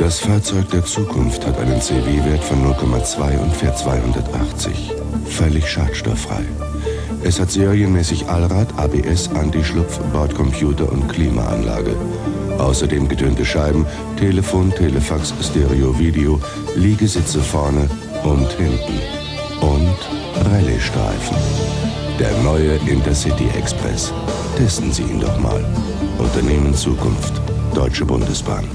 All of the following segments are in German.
Das Fahrzeug der Zukunft hat einen CW-Wert von 0,2 und fährt 280. Völlig schadstofffrei. Es hat serienmäßig Allrad, ABS, Anti-Schlupf, Bordcomputer und Klimaanlage. Außerdem getönte Scheiben, Telefon, Telefax, Stereo-Video, Liegesitze vorne und hinten. Und Rallye-Streifen. Der neue Intercity Express. Testen Sie ihn doch mal. Unternehmen Zukunft. Deutsche Bundesbahn.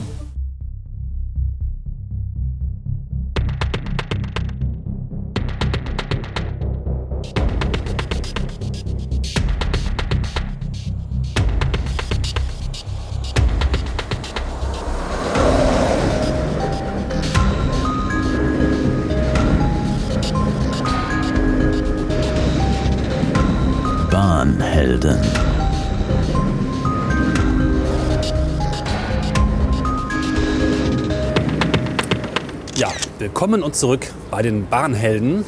Willkommen und zurück bei den Bahnhelden.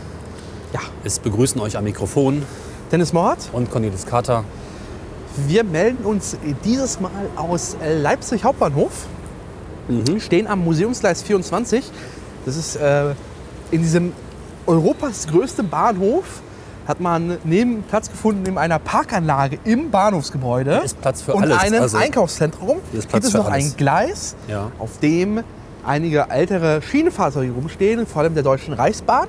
Ja. Es begrüßen euch am Mikrofon Dennis Mord, und Cornelis Kater. wir melden uns dieses Mal aus Leipzig Hauptbahnhof. Stehen am Museumsgleis 24. Das ist äh, in diesem Europas größten Bahnhof. Hat man neben Platz gefunden in einer Parkanlage im Bahnhofsgebäude Hier ist Platz für und alles, einem also Einkaufszentrum. hier ist Platz gibt es noch alles. ein Gleis, Ja. auf dem einige ältere Schienenfahrzeuge rumstehen, vor allem der Deutschen Reichsbahn.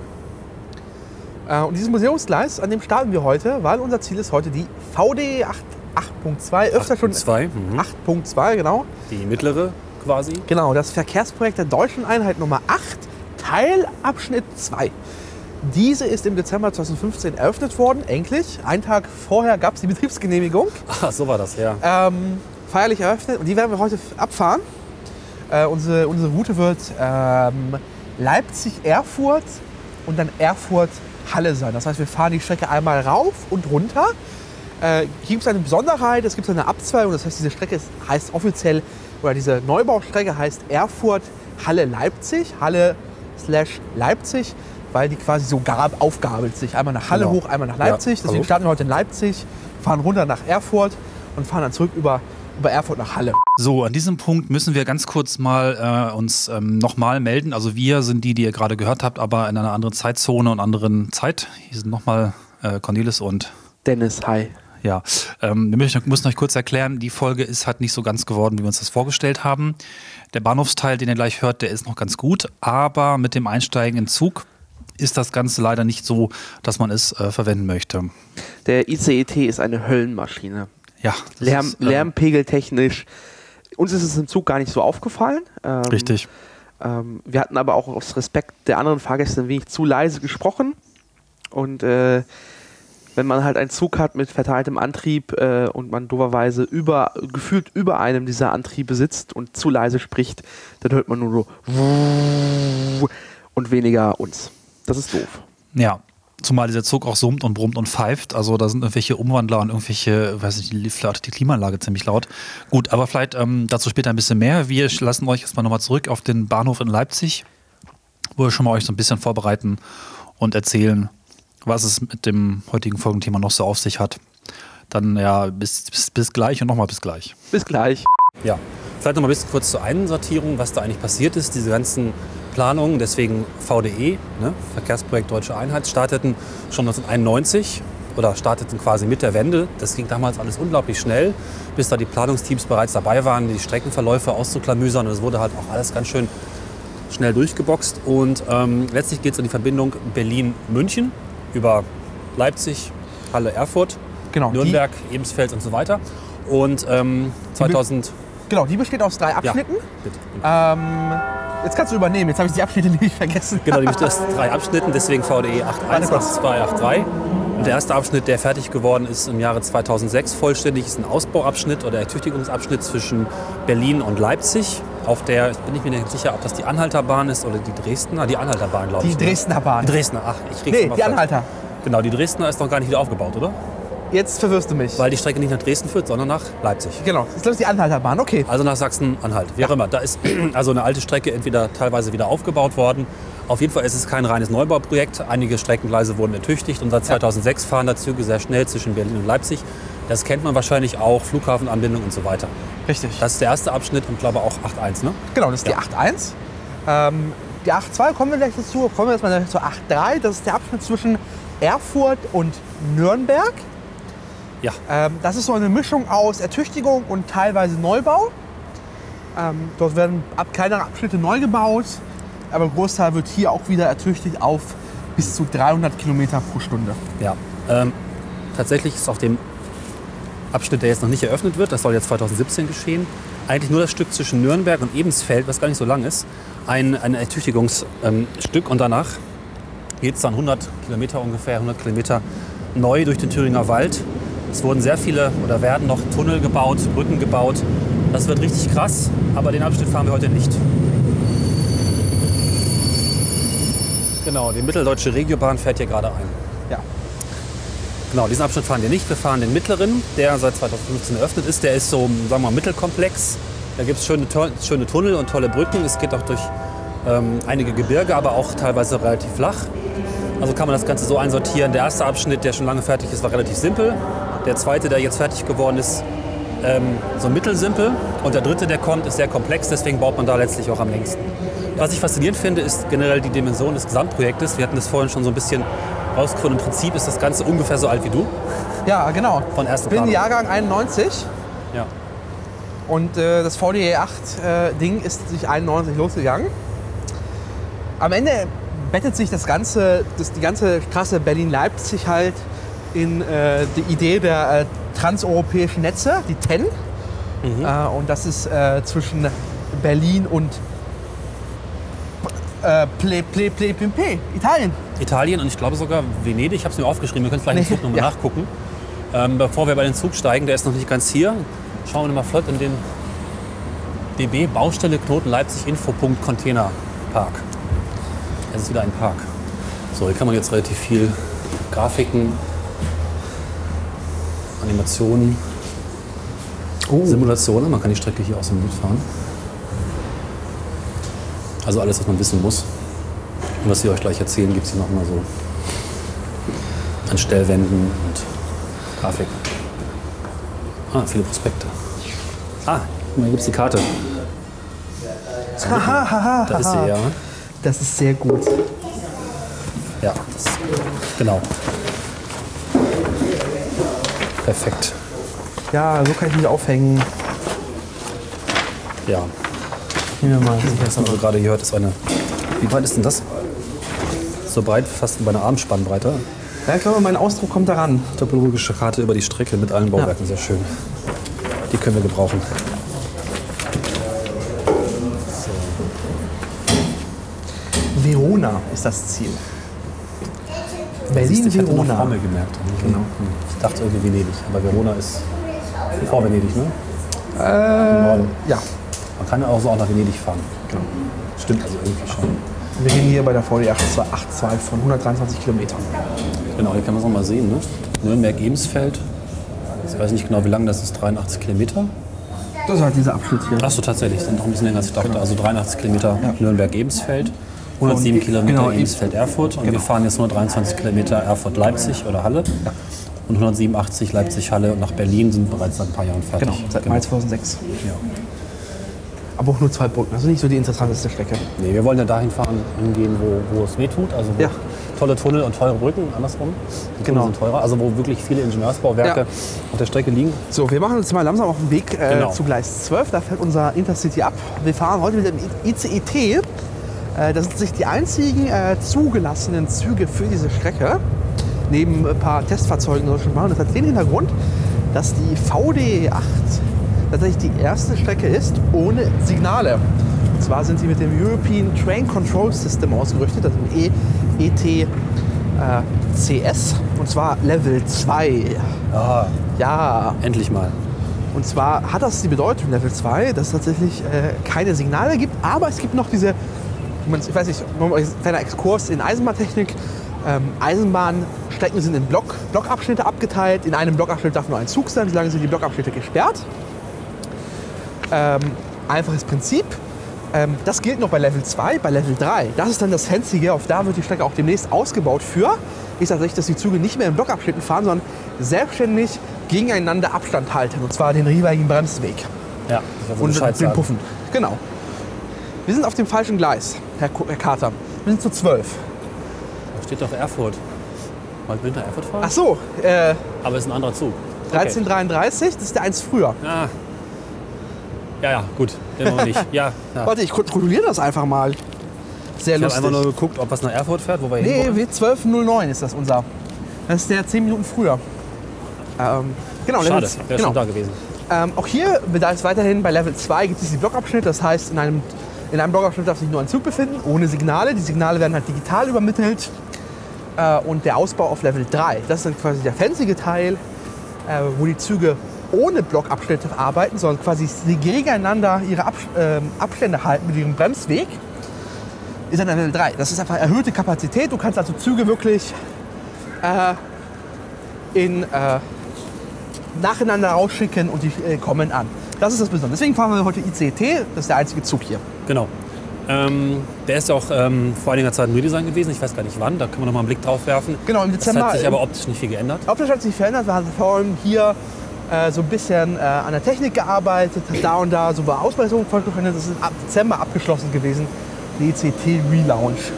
Äh, Und dieses Museumsgleis, an dem starten wir heute, weil unser Ziel ist heute die VD 8 8.2, öfter schon 8.2, mhm. 8.2, genau. Die mittlere quasi. Genau, das Verkehrsprojekt der deutschen Einheit Nummer 8, Teilabschnitt 2. Diese ist im Dezember 2015 eröffnet worden, endlich. Einen Tag vorher gab es die Betriebsgenehmigung. Ah, so war das, ja. Ähm, feierlich eröffnet und die werden wir heute abfahren. Äh, unsere, unsere Route wird ähm, Leipzig-Erfurt und dann Erfurt-Halle sein. Das heißt, wir fahren die Strecke einmal rauf und runter. Äh, hier gibt es eine Besonderheit, es gibt eine Abzweigung, das heißt, diese Strecke ist, heißt offiziell, oder diese Neubaustrecke heißt Erfurt-Halle-Leipzig, Halle slash Leipzig, weil die quasi so gab, aufgabelt sich. Einmal nach Halle Genau. hoch, einmal nach Ja, Leipzig. Deswegen hallo. starten wir heute in Leipzig, fahren runter nach Erfurt und fahren dann zurück über, über Erfurt nach Halle. So, an diesem Punkt müssen wir ganz kurz mal äh, uns ähm, nochmal melden. Also wir sind die, die ihr gerade gehört habt, aber in einer anderen Zeitzone und anderen Zeit. Hier sind nochmal äh, Cornelis und Dennis, hi. ja. Ähm, wir müssen, euch kurz erklären, die Folge ist halt nicht so ganz geworden, wie wir uns das vorgestellt haben. Der Bahnhofsteil, den ihr gleich hört, der ist noch ganz gut, aber mit dem Einsteigen in Zug ist das Ganze leider nicht so, dass man es äh, verwenden möchte. Der ICET ist eine Höllenmaschine. Ja, Lärm, ist, äh, Lärmpegeltechnisch. Uns ist es im Zug gar nicht so aufgefallen. Ähm, Richtig. Ähm, wir hatten aber auch aus Respekt der anderen Fahrgäste ein wenig zu leise gesprochen. Und äh, wenn man halt einen Zug hat mit verteiltem Antrieb äh, und man doverweise über, gefühlt über einem dieser Antriebe sitzt und zu leise spricht, dann hört man nur so und weniger uns. Das ist doof. Ja, zumal dieser Zug auch summt und brummt und pfeift. Also da sind irgendwelche Umwandler und irgendwelche, weiß nicht, die, die Klimaanlage ziemlich laut. Gut, aber vielleicht ähm, dazu später ein bisschen mehr. Wir lassen euch erstmal nochmal zurück auf den Bahnhof in Leipzig, wo wir schon mal euch so ein bisschen vorbereiten und erzählen, was es mit dem heutigen Folgenthema noch so auf sich hat. Dann ja, bis, bis, bis gleich und nochmal bis gleich. Bis gleich. Ja, vielleicht noch mal ein bisschen kurz zur Einsortierung, was da eigentlich passiert ist. Diese ganzen Planungen, deswegen VDE, ne, Verkehrsprojekt Deutsche Einheit, starteten schon 1991 oder starteten quasi mit der Wende. Das ging damals alles unglaublich schnell, bis da die Planungsteams bereits dabei waren, die Streckenverläufe auszuklamüsern. Und es wurde halt auch alles ganz schön schnell durchgeboxt. Und ähm, letztlich geht es um die Verbindung Berlin-München über Leipzig, Halle, Erfurt, Genau, Nürnberg, Ebensfeld und so weiter. Und ähm, 2000 Genau, die besteht aus drei Abschnitten. bitte. Ähm, jetzt kannst du übernehmen. Jetzt habe ich die Abschnitte nämlich vergessen. Genau, die besteht aus drei Abschnitten, deswegen VDE 81, 82, 83. Und der erste Abschnitt, der fertig geworden ist im Jahre 2006 vollständig, ist ein Ausbauabschnitt oder Ertüchtigungsabschnitt zwischen Berlin und Leipzig. Auf der bin ich mir nicht sicher, ob das die Anhalterbahn ist oder die Dresdner. Die Anhalterbahn, glaube Die ich. ne? Dresdner Bahn. Die Dresdner, ach, ich krieg's Nee, die falsch. Anhalter. Genau, die Dresdner ist noch gar nicht wieder aufgebaut, oder? Jetzt verwirrst du mich. weil die Strecke nicht nach Dresden führt, sondern nach Leipzig. genau, das ist glaube ich die Anhalterbahn. Okay. Also nach Sachsen-Anhalt, wie auch immer. Da ist also eine alte Strecke entweder teilweise wieder aufgebaut worden. Auf jeden Fall ist es kein reines Neubauprojekt. Einige Streckengleise wurden ertüchtigt und seit 2006 fahren da Züge sehr schnell zwischen Berlin und Leipzig. Das kennt man wahrscheinlich auch, Flughafenanbindung und so weiter. Richtig. Das ist der erste Abschnitt und glaube auch 8.1, ne? Genau, das ist Ja. die 8.1. Ähm, die 8.2 kommen wir gleich dazu. Kommen wir jetzt mal zur 8.3. Das ist der Abschnitt zwischen Erfurt und Nürnberg. Ja. Ähm, das ist so eine Mischung aus Ertüchtigung und teilweise Neubau. Ähm, dort werden ab kleinere Abschnitte neu gebaut, aber ein Großteil wird hier auch wieder ertüchtigt auf bis zu 300 Kilometer pro Stunde. Ja. Ähm, tatsächlich ist auf dem Abschnitt, der jetzt noch nicht eröffnet wird, das soll jetzt 2017 geschehen, eigentlich nur das Stück zwischen Nürnberg und Ebensfeld, was gar nicht so lang ist, ein, ein Ertüchtigungsstück Stück und danach geht es dann 100 Kilometer ungefähr, 100 Kilometer neu durch den Thüringer Wald. Es wurden sehr viele oder werden noch Tunnel gebaut, Brücken gebaut. Das wird richtig krass, aber den Abschnitt fahren wir heute nicht. Genau, die mitteldeutsche Regiobahn fährt hier gerade ein. Ja. Genau, diesen Abschnitt fahren wir nicht. Wir fahren den mittleren, der seit 2015 eröffnet ist. Der ist so, sagen wir mal, mittelkomplex. Da gibt es schöne, schöne Tunnel und tolle Brücken. Es geht auch durch ähm, einige Gebirge, aber auch teilweise relativ flach. Also kann man das Ganze so einsortieren. Der erste Abschnitt, der schon lange fertig ist, war relativ simpel. Der zweite, der jetzt fertig geworden ist, ähm, so mittelsimpel. Und der dritte, der kommt, ist sehr komplex. Deswegen baut man da letztlich auch am längsten. Was ich faszinierend finde, ist generell die Dimension des Gesamtprojektes. Wir hatten das vorhin schon so ein bisschen rausgefunden. Im Prinzip ist das Ganze ungefähr so alt wie du. Ja, genau. Von erster Ich bin. Jahrgang 91 Ja. und äh, das VDE 8-Ding ist sich 91 losgegangen. Am Ende bettet sich das ganze, das, die ganze krasse Berlin-Leipzig halt in äh, die Idee der äh, transeuropäischen Netze, die TEN. Mhm. Äh, und das ist äh, zwischen Berlin und äh, Ple, Ple, Ple, Ple, Italien. Italien und ich glaube sogar Venedig. Ich habe es mir aufgeschrieben. Wir können vielleicht im Nee, Zug nochmal ja. nachgucken. Ähm, bevor wir bei den Zug steigen, der ist noch nicht ganz hier. Schauen wir mal flott in den DB Baustelle Knoten Leipzig Infopunkt Container Park. Es ist wieder ein Park. So, hier kann man jetzt relativ viel Grafiken, Animationen, Simulationen. Man kann die Strecke hier aus dem Bild fahren. Also alles, was man wissen muss. Und was wir euch gleich erzählen, gibt es hier nochmal so an Stellwänden und Grafik. Ah, viele Prospekte. Ah, hier gibt es die Karte. Da ist sie, ja. Das ist sehr gut. Ja, das, genau. Perfekt. Ja, so kann ich mich aufhängen. Ja, Nehmen wir mal. das haben wir gerade gehört, ist eine. Wie breit ist denn das? So breit, fast über eine Armspannbreite. Ja, ich glaube, mein Ausdruck kommt daran. Topologische Karte über die Strecke mit allen Bauwerken, sehr schön. Die können wir gebrauchen. Verona ist das Ziel. Berlin, ich Verona. Formel gemerkt. Genau. Ich dachte irgendwie Venedig, aber Verona ist vor Venedig, ne? Norden. Ja, Man kann ja auch so auch nach Venedig fahren. Stimmt also irgendwie schon. wir reden hier bei der VD 822 von 123 Kilometern. Genau, hier kann man es auch mal sehen, ne? Nürnberg-Ebensfeld. Ich weiß nicht genau, wie lang das ist, 83 Kilometer. Das ist halt dieser Abschnitt hier. Achso, tatsächlich, sind noch ein bisschen länger als ich dachte. Also 83 Kilometer Nürnberg-Ebensfeld, 107 Und- Kilometer genau, Ebensfeld-Erfurt und wir fahren jetzt nur 23 Kilometer Erfurt-Leipzig oder Halle. Und 187 Leipzig-Halle und nach Berlin sind bereits seit ein paar Jahren fertig. Genau, seit Mai 2006. Aber auch nur zwei Brücken. Also nicht so die interessanteste Strecke. Nee, wir wollen ja dahin fahren, hingehen, wo, wo es weh tut. Also wo Ja. tolle Tunnel und teure Brücken, andersrum. Die Genau. Sind teurer. Also wo wirklich viele Ingenieursbauwerke Ja. auf der Strecke liegen. So, wir machen uns mal langsam auf den Weg äh, Genau. zu Gleis 12. Da fährt unser Intercity ab. Wir fahren heute mit dem ICET. Äh, das sind sich die einzigen äh, zugelassenen Züge für diese Strecke. Neben ein paar Testfahrzeugen in Deutschland machen. Das hat den Hintergrund, dass die VD 8 tatsächlich die erste Strecke ist ohne Signale. Und zwar sind sie mit dem European Train Control System ausgerüstet, also dem E ETCS. Und zwar Level 2. Ah, Ja, endlich mal. und zwar hat das die Bedeutung Level 2, dass es tatsächlich äh, keine Signale gibt, aber es gibt noch diese, ich weiß nicht, ein kleiner Exkurs in Eisenbahntechnik. Ähm, Eisenbahnstrecken sind in Block, Blockabschnitte abgeteilt. In einem Blockabschnitt darf nur ein Zug sein, solange sind die Blockabschnitte gesperrt. Ähm, einfaches Prinzip. Ähm, das gilt noch bei Level 2. Bei Level 3, das ist dann das Fancyge, auf da wird die Strecke auch demnächst ausgebaut für, ist tatsächlich, dass die Züge nicht mehr in Blockabschnitten fahren, sondern selbstständig gegeneinander Abstand halten. Und zwar den jeweiligen Bremsweg Ja, das und den. Puffen. Genau. Wir sind auf dem falschen Gleis, Herr, Herr Kater. Wir sind zu 12. Da steht doch Erfurt. Wollt Winter Erfurt fahren? Ach so, äh, Aber es ist ein anderer Zug. 1333, das ist der eins früher. Ah. Ja, ja, gut. Den noch nicht. Ja, ja. Warte, ich kontrolliere das einfach mal. Sehr Ich habe lustig. einfach nur geguckt, ob was nach Erfurt fährt, wo wir Nee, hinwollen. W1209 ist das unser. Das ist der 10 Minuten früher. Ähm, genau, Schade, wäre genau. schon da gewesen. Ähm, auch hier, da ist weiterhin bei Level 2 gibt es die Blockabschnitte. Das heißt, in einem, in einem Blockabschnitt darf sich nur ein Zug befinden, ohne Signale. Die Signale werden halt digital übermittelt. Äh, und der Ausbau auf Level 3, das ist dann quasi der fancy Teil, äh, wo die Züge ohne Blockabschnitte arbeiten, sondern quasi gegeneinander ihre Abs ähm, Abstände halten mit ihrem Bremsweg. Ist dann Level 3. Das ist einfach erhöhte Kapazität. Du kannst also Züge wirklich äh, in äh, nacheinander rausschicken und die äh, kommen an. Das ist das Besondere. Deswegen fahren wir heute ICT. Das ist der einzige Zug hier. Genau. Ähm, der ist ja auch ähm, vor einiger Zeit ein Redesign gewesen. Ich weiß gar nicht wann. Da können wir noch mal einen Blick drauf werfen. Genau, im Es Dezember. hat sich aber optisch nicht viel geändert. Optisch hat sich verändert. Wir haben vor allem hier äh, so ein bisschen äh, an der Technik gearbeitet. Da und da so bei Ausbreitung fortgeführt. Das ist ab Dezember abgeschlossen gewesen. Die ICT Relaunch.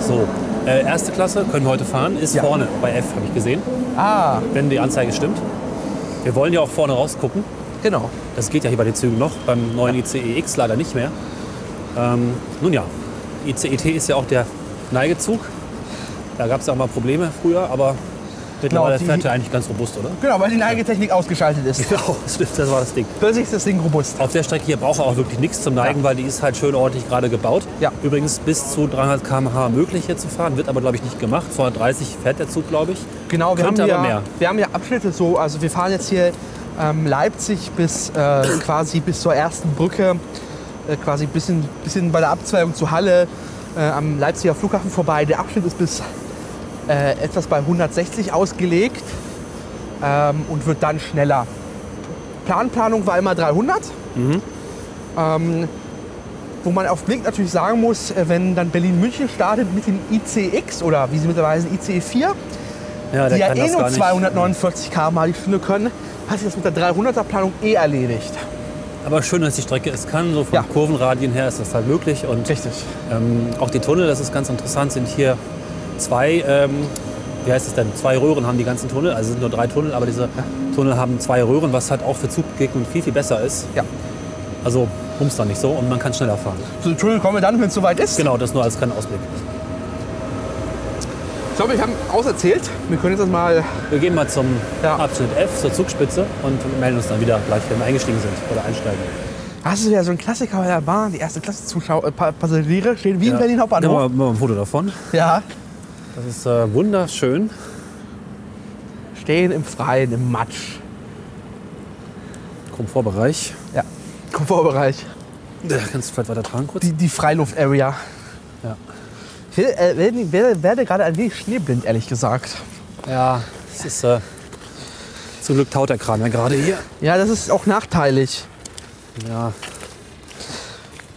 So, äh, erste Klasse können wir heute fahren. Ist Ja. vorne bei F, habe ich gesehen. Ah, Wenn die Anzeige stimmt. Wir wollen ja auch vorne rausgucken. Genau. Das geht ja hier bei den Zügen noch. Beim neuen ICE X leider nicht mehr. Ähm, nun ja, ICET ist ja auch der Neigezug. Da gab es ja auch mal Probleme früher, aber mittlerweile die- fährt er eigentlich ganz robust, oder? Genau, weil die Neigetechnik ausgeschaltet ist. Genau, stimmt, das war das Ding. Plötzlich ist das Ding robust. Auf der Strecke hier braucht er auch wirklich nichts zum Neigen, weil die ist halt schön ordentlich gerade gebaut. Ja. Übrigens bis zu 300 km/h möglich hier zu fahren, wird aber glaube ich nicht gemacht. 230 fährt der Zug, glaube ich. Genau, wir haben, Könnte hier, aber mehr. wir haben hier Abschnitte so, also wir fahren jetzt hier ähm, Leipzig bis äh, quasi bis zur ersten Brücke, äh, quasi ein bisschen, bisschen bei der Abzweigung zu Halle äh, am Leipziger Flughafen vorbei. Der Abschnitt ist bis äh, etwas bei 160 ausgelegt ähm, und wird dann schneller. Planplanung war immer 300. Ähm, wo man auf Blick natürlich sagen muss, äh, wenn dann Berlin-München startet mit dem ICX oder wie sie mittlerweile heißen, ICE4, Ja, die ja eh nur gar nicht. 249 km/h die Stunde können, hat sich das mit der 300er Planung eh erledigt. Aber schön, dass die Strecke es kann. So von Ja. Kurvenradien her ist das halt möglich. Und Richtig. ähm, auch die Tunnel, das ist ganz interessant, sind hier zwei, ähm, wie heißt es denn, zwei Röhren haben die ganzen Tunnel. Also es sind nur drei Tunnel, aber diese Tunnel haben zwei Röhren, was halt auch für Zuggegner viel, viel besser ist. Ja. Also bums da nicht so und man kann schneller fahren. Zu den Tunnel kommen wir dann, wenn es soweit ist. Genau, das nur als kleiner Ausblick. Ich glaube, ich habe auserzählt. Wir können jetzt mal. Wir gehen mal zum Ja. Abschnitt F, zur Zugspitze und melden uns dann wieder gleich, wenn wir eingestiegen sind oder einsteigen. Das ist wieder so ein Klassiker bei der Bahn. Die erste Klasse Zuschauer, äh, Pa- Passagiere stehen wie in Berlin Ja, Hauptbahnhof. mal, mal ein Foto davon. Ja. Das ist äh, wunderschön. Stehen im Freien, im Matsch. Komfortbereich. Ja. Komfortbereich. Ja, kannst du vielleicht weiter tragen kurz? Die, die Freiluft-Area. Ich werde, werde, werde gerade ein wenig schneeblind, ehrlich gesagt. Ja, es ist äh, zum Glück taut der Kran ja gerade hier. Ja, das ist auch nachteilig. Ja.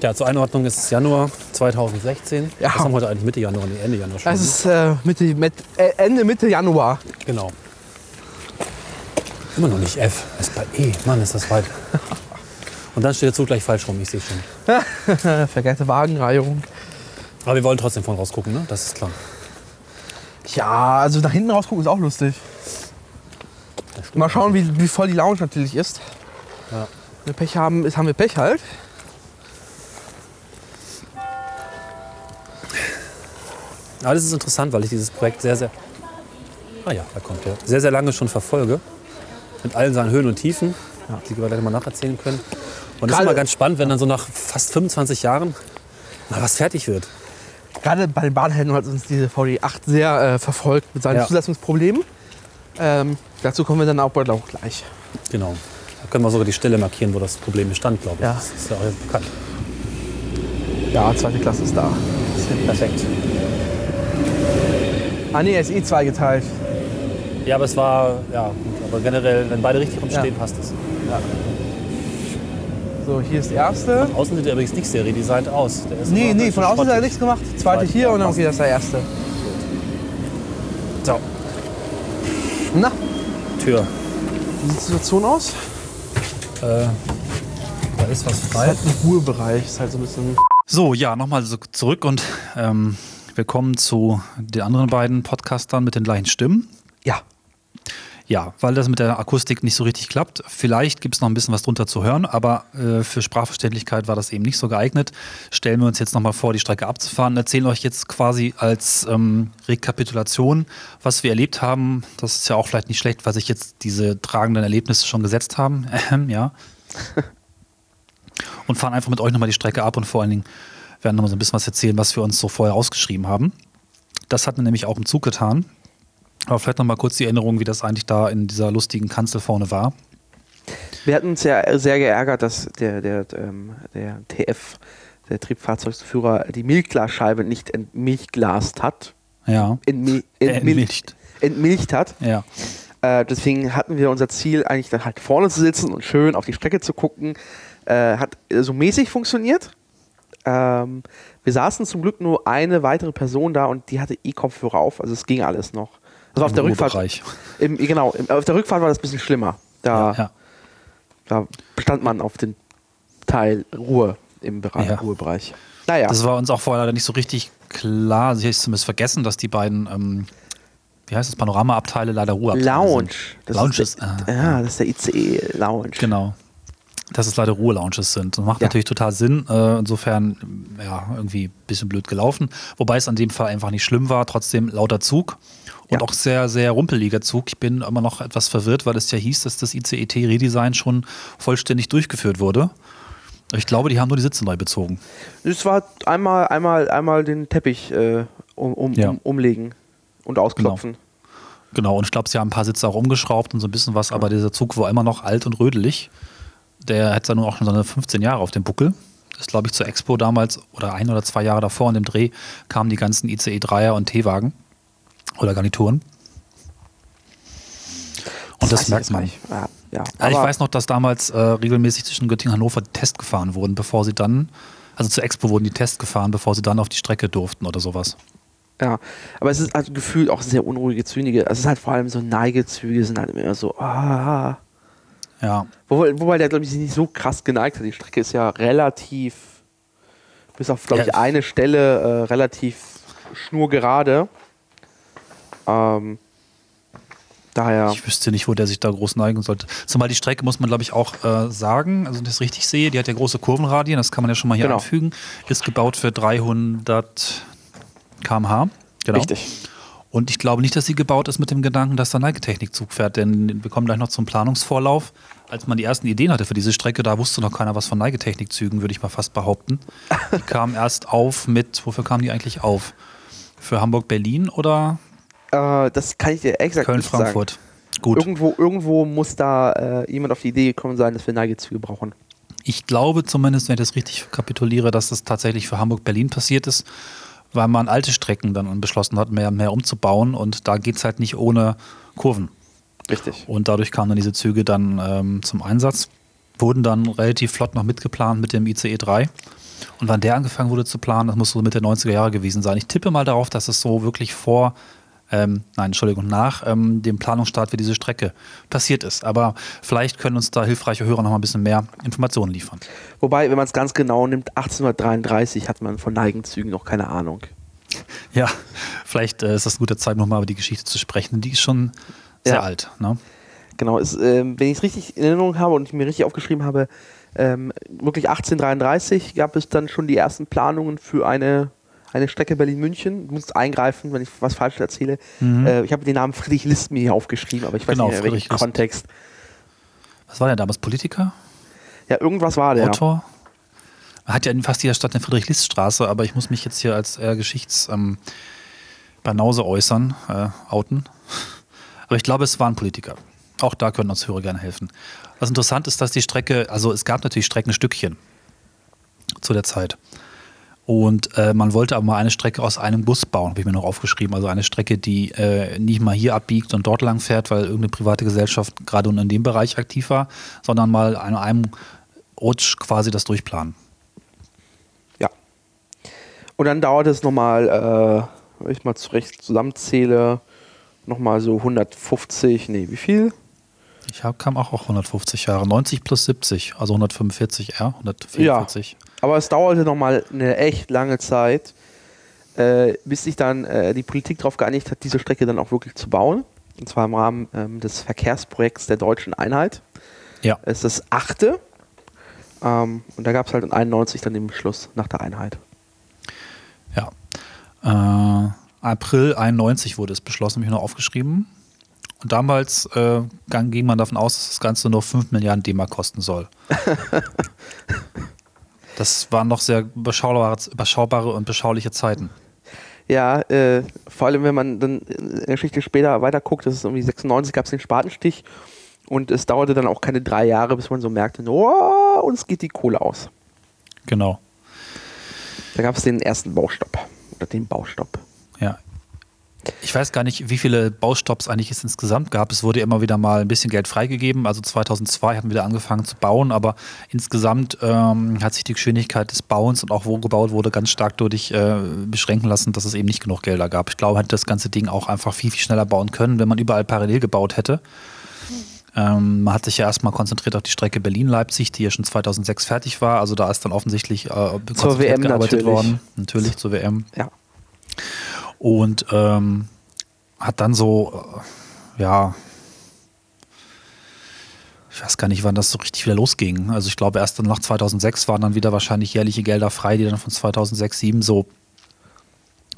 Ja, zur Einordnung ist es Januar 2016. Ja. Was haben wir heute eigentlich Mitte Januar, nee, Ende Januar schon. Es ist äh, Mitte, mit, äh, Ende Mitte Januar. genau. Immer noch nicht F, es ist bei E. Mann, ist das weit. Und dann steht der Zug gleich falsch rum, ich sehe schon. Verkehrte Wagenreihung. Aber wir wollen trotzdem von rausgucken, ne? Das ist klar. Ja, also nach hinten rausgucken ist auch lustig. Mal schauen, wie, wie voll die Lounge natürlich ist. Ja. Wenn wir Pech haben, ist, haben wir Pech halt. Aber das ist interessant, weil ich dieses Projekt sehr, sehr. Ah ja, da kommt er. Sehr, sehr lange schon verfolge. Mit allen seinen Höhen und Tiefen, die wir gleich mal nacherzählen können. Und das ist immer ganz spannend, wenn dann so nach fast 25 Jahren mal was fertig wird. Gerade bei den Bahnhelden hat uns diese VD8 sehr äh, verfolgt mit seinen Ja. Zulassungsproblemen. Ähm, dazu kommen wir dann auch bald auch gleich. Genau. Da können wir sogar die Stelle markieren, wo das Problem bestand, glaube ich. Ja. Das ist ja auch bekannt. Ja, zweite Klasse ist da. Perfekt. Ah nee, er ist eh zweigeteilt. Ja, aber es war, ja, aber generell, wenn beide richtig rumstehen, Ja. passt es. So, hier ist der erste. Außen sieht er übrigens nicht sehr redesigned aus. Der ist Nee, nee, von außen ist er nichts gemacht. Zweite hier und dann okay, das ist der erste. So, Na, Tür. wie sieht die Situation aus? Äh, da ist was Das ist frei. halt ein Ruhebereich. Ist halt so ein bisschen. So, ja, nochmal so zurück und ähm, willkommen zu den anderen beiden Podcastern mit den gleichen Stimmen. Ja. Weil das mit der Akustik nicht so richtig klappt. Vielleicht gibt es noch ein bisschen was drunter zu hören, aber äh, für Sprachverständlichkeit war das eben nicht so geeignet. Stellen wir uns jetzt nochmal vor, die Strecke abzufahren, erzählen euch jetzt quasi als ähm, Rekapitulation, was wir erlebt haben. Das ist ja auch vielleicht nicht schlecht, weil sich jetzt diese tragenden Erlebnisse schon gesetzt haben. Ähm, ja. Und fahren einfach mit euch nochmal die Strecke ab und vor allen Dingen werden nochmal so ein bisschen was erzählen, was wir uns so vorher ausgeschrieben haben. Das hat man nämlich auch im Zug getan. Aber vielleicht noch mal kurz die Erinnerung, wie das eigentlich da in dieser lustigen Kanzel vorne war. Wir hatten uns ja sehr geärgert, dass der, der, ähm, der TF, der Triebfahrzeugführer, die Milchglasscheibe nicht entmilchglast hat. Ja. Entmil Äh, entmilcht, Milcht. entmilcht hat. Ja. Äh, deswegen hatten wir unser Ziel, eigentlich dann halt vorne zu sitzen und schön auf die Strecke zu gucken. Äh, hat so mäßig funktioniert. Ähm, wir saßen zum Glück nur eine weitere Person da und die hatte E-Kopfhörer auf, also es ging alles noch. Also auf Im der Rückfahrt. Im, genau, im, auf der Rückfahrt war das ein bisschen schlimmer. Da, Ja. da bestand man auf den Teil Ruhe im Bereich, Ja. Ruhebereich. Naja, Das war uns auch vorher leider nicht so richtig klar. Also ich habe es zumindest vergessen, dass die beiden, ähm, wie heißt das, Panoramaabteile leider Ruheabteile Lounge. sind. Lounges. Ist der, ah, ja, das ist der ICE Lounge. Genau. Dass es leider Ruhe-Lounges sind. Das macht Ja. natürlich total Sinn. Äh, insofern, ja, irgendwie ein bisschen blöd gelaufen. Wobei es an dem Fall einfach nicht schlimm war. Trotzdem lauter Zug. Und Ja. auch sehr, sehr rumpeliger Zug. Ich bin immer noch etwas verwirrt, weil es ja hieß, dass das ICET-Redesign schon vollständig durchgeführt wurde. Ich glaube, die haben nur die Sitze neu bezogen. Es war einmal, einmal, einmal den Teppich äh, um, um, Ja. um, umlegen und ausklopfen. Genau, und ich glaube, sie haben ein paar Sitze auch umgeschraubt und so ein bisschen was, aber dieser Zug war immer noch alt und rödelig. Der hat ja nun auch schon seine 15 Jahre auf dem Buckel. Das ist, glaube ich, zur Expo damals oder ein oder zwei Jahre davor in dem Dreh kamen die ganzen ICE 3er und T-Wagen oder Garnituren. Und das, ich merkt man. Ja, ja. Ja, ich weiß noch, dass damals äh, regelmäßig zwischen Göttingen und Hannover Test gefahren wurden, bevor sie dann, also zur Expo wurden die Tests gefahren, bevor sie dann auf die Strecke durften oder sowas. Ja, aber es ist also gefühlt auch sehr unruhige Züge. Also es ist halt vor allem so Neigezüge sind halt immer so, ah. Ja, Wobei, wobei der, glaube ich, sich nicht so krass geneigt hat. Die Strecke ist ja relativ, bis auf, glaube ich, Ja. eine Stelle äh, relativ schnurgerade. Ähm, daher, Ich wüsste nicht, wo der sich da groß neigen sollte. Zumal die Strecke muss man, glaube ich, auch äh, sagen, also wenn ich das richtig sehe, die hat ja große Kurvenradien, das kann man ja schon mal hier Genau. anfügen. Ist gebaut für 300 km/h. Genau. richtig. Und ich glaube nicht, dass sie gebaut ist mit dem Gedanken, dass da Neigetechnik Zug fährt, denn wir kommen gleich noch zum Planungsvorlauf. Als man die ersten Ideen hatte für diese Strecke, da wusste noch keiner was von Neigetechnikzügen, würde ich mal fast behaupten. Die kamen erst auf mit, wofür kamen die eigentlich auf? Für Hamburg-Berlin oder Äh, das kann ich dir exakt nicht sagen. Köln-Frankfurt? Gut. Irgendwo, irgendwo muss da äh, jemand auf die Idee gekommen sein, dass wir Neigezüge brauchen. Ich glaube zumindest, wenn ich das richtig kapituliere, dass das tatsächlich für Hamburg-Berlin passiert ist, weil man alte Strecken dann beschlossen hat, mehr, mehr umzubauen und da geht es halt nicht ohne Kurven. Richtig. Und dadurch kamen dann diese Züge dann ähm, zum Einsatz, wurden dann relativ flott noch mitgeplant mit dem ICE 3. Und wann der angefangen wurde zu planen, das muss so Mitte der 90er Jahre gewesen sein. Ich tippe mal darauf, dass es so wirklich vor, ähm, nein, Entschuldigung, nach ähm, dem Planungsstart für diese Strecke passiert ist. Aber vielleicht können uns da hilfreiche Hörer noch mal ein bisschen mehr Informationen liefern. Wobei, wenn man es ganz genau nimmt, 1833 hat man von Neigenzügen noch keine Ahnung. Ja, vielleicht äh, ist das ein guter Zeit, nochmal über die Geschichte zu sprechen. Die ist schon sehr Ja. alt. Ne? Genau, ist, ähm, wenn ich es richtig in Erinnerung habe und ich mir richtig aufgeschrieben habe, ähm, wirklich 1833 gab es dann schon die ersten Planungen für eine, eine Strecke Berlin-München. Du musst eingreifen, wenn ich was falsch erzähle. Äh, ich habe den Namen Friedrich List mir hier aufgeschrieben, aber ich weiß Mhm. Genau, nicht mehr, welchen Friedrich List. Kontext. Was war der damals? Politiker? Ja, irgendwas war der. Autor? Hat ja in fast jeder Stadt eine Friedrich-List-Straße, aber ich muss mich jetzt hier als äh, Geschichts... Ähm, Banause äußern, äh, outen. Aber ich glaube, es war ein Politiker. Auch da können uns Hörer gerne helfen. Was interessant ist, dass die Strecke, also es gab natürlich Streckenstückchen zu der Zeit. Und äh, man wollte aber mal eine Strecke aus einem Bus bauen, habe ich mir noch aufgeschrieben. Also eine Strecke, die äh, nicht mal hier abbiegt und dort lang fährt, weil irgendeine private Gesellschaft gerade in dem Bereich aktiv war, sondern mal an einem Rutsch quasi das durchplanen. Ja. Und dann dauert es nochmal, äh, wenn ich mal zurecht zusammenzähle, nochmal so 150, nee, wie viel? Ich hab, kam auch auf 150 Jahre. 90 plus 70, also 145 R, 144. Aber es dauerte nochmal eine echt lange Zeit, äh, bis sich dann äh, die Politik darauf geeinigt hat, diese Strecke dann auch wirklich zu bauen. Und zwar im Rahmen ähm, des Verkehrsprojekts der deutschen Einheit. Ja. Es ist das achte. Ähm, und da gab es halt in 91 dann den Beschluss nach der Einheit. Ja. Äh, April 91 wurde es beschlossen, habe ich noch aufgeschrieben. Und damals äh, ging man davon aus, dass das Ganze nur 5 Milliarden D-Mark kosten soll. das waren noch sehr überschaubare, überschaubare und beschauliche Zeiten. Ja, äh, vor allem wenn man dann in der Geschichte später weiter guckt, das ist irgendwie 96 gab es den Spatenstich und es dauerte dann auch keine drei Jahre, bis man so merkte, oh, uns geht die Kohle aus. Genau. Da gab es den ersten Baustopp oder den Baustopp. Ich weiß gar nicht, wie viele Baustopps eigentlich es insgesamt gab. Es wurde immer wieder mal ein bisschen Geld freigegeben. Also 2002 hatten wir wieder angefangen zu bauen, aber insgesamt ähm, hat sich die Geschwindigkeit des Bauens und auch wo gebaut wurde ganz stark dadurch äh, beschränken lassen, dass es eben nicht genug Gelder gab. Ich glaube, man hätte das ganze Ding auch einfach viel, viel schneller bauen können, wenn man überall parallel gebaut hätte. Ähm, man hat sich ja erstmal konzentriert auf die Strecke Berlin-Leipzig, die ja schon 2006 fertig war. Also da ist dann offensichtlich äh, konzentriert WM gearbeitet natürlich. worden. Natürlich zur WM. Ja. Und ähm, hat dann so, äh, ja, ich weiß gar nicht, wann das so richtig wieder losging. Also ich glaube, erst dann nach 2006 waren dann wieder wahrscheinlich jährliche Gelder frei, die dann von 2006, 2007 so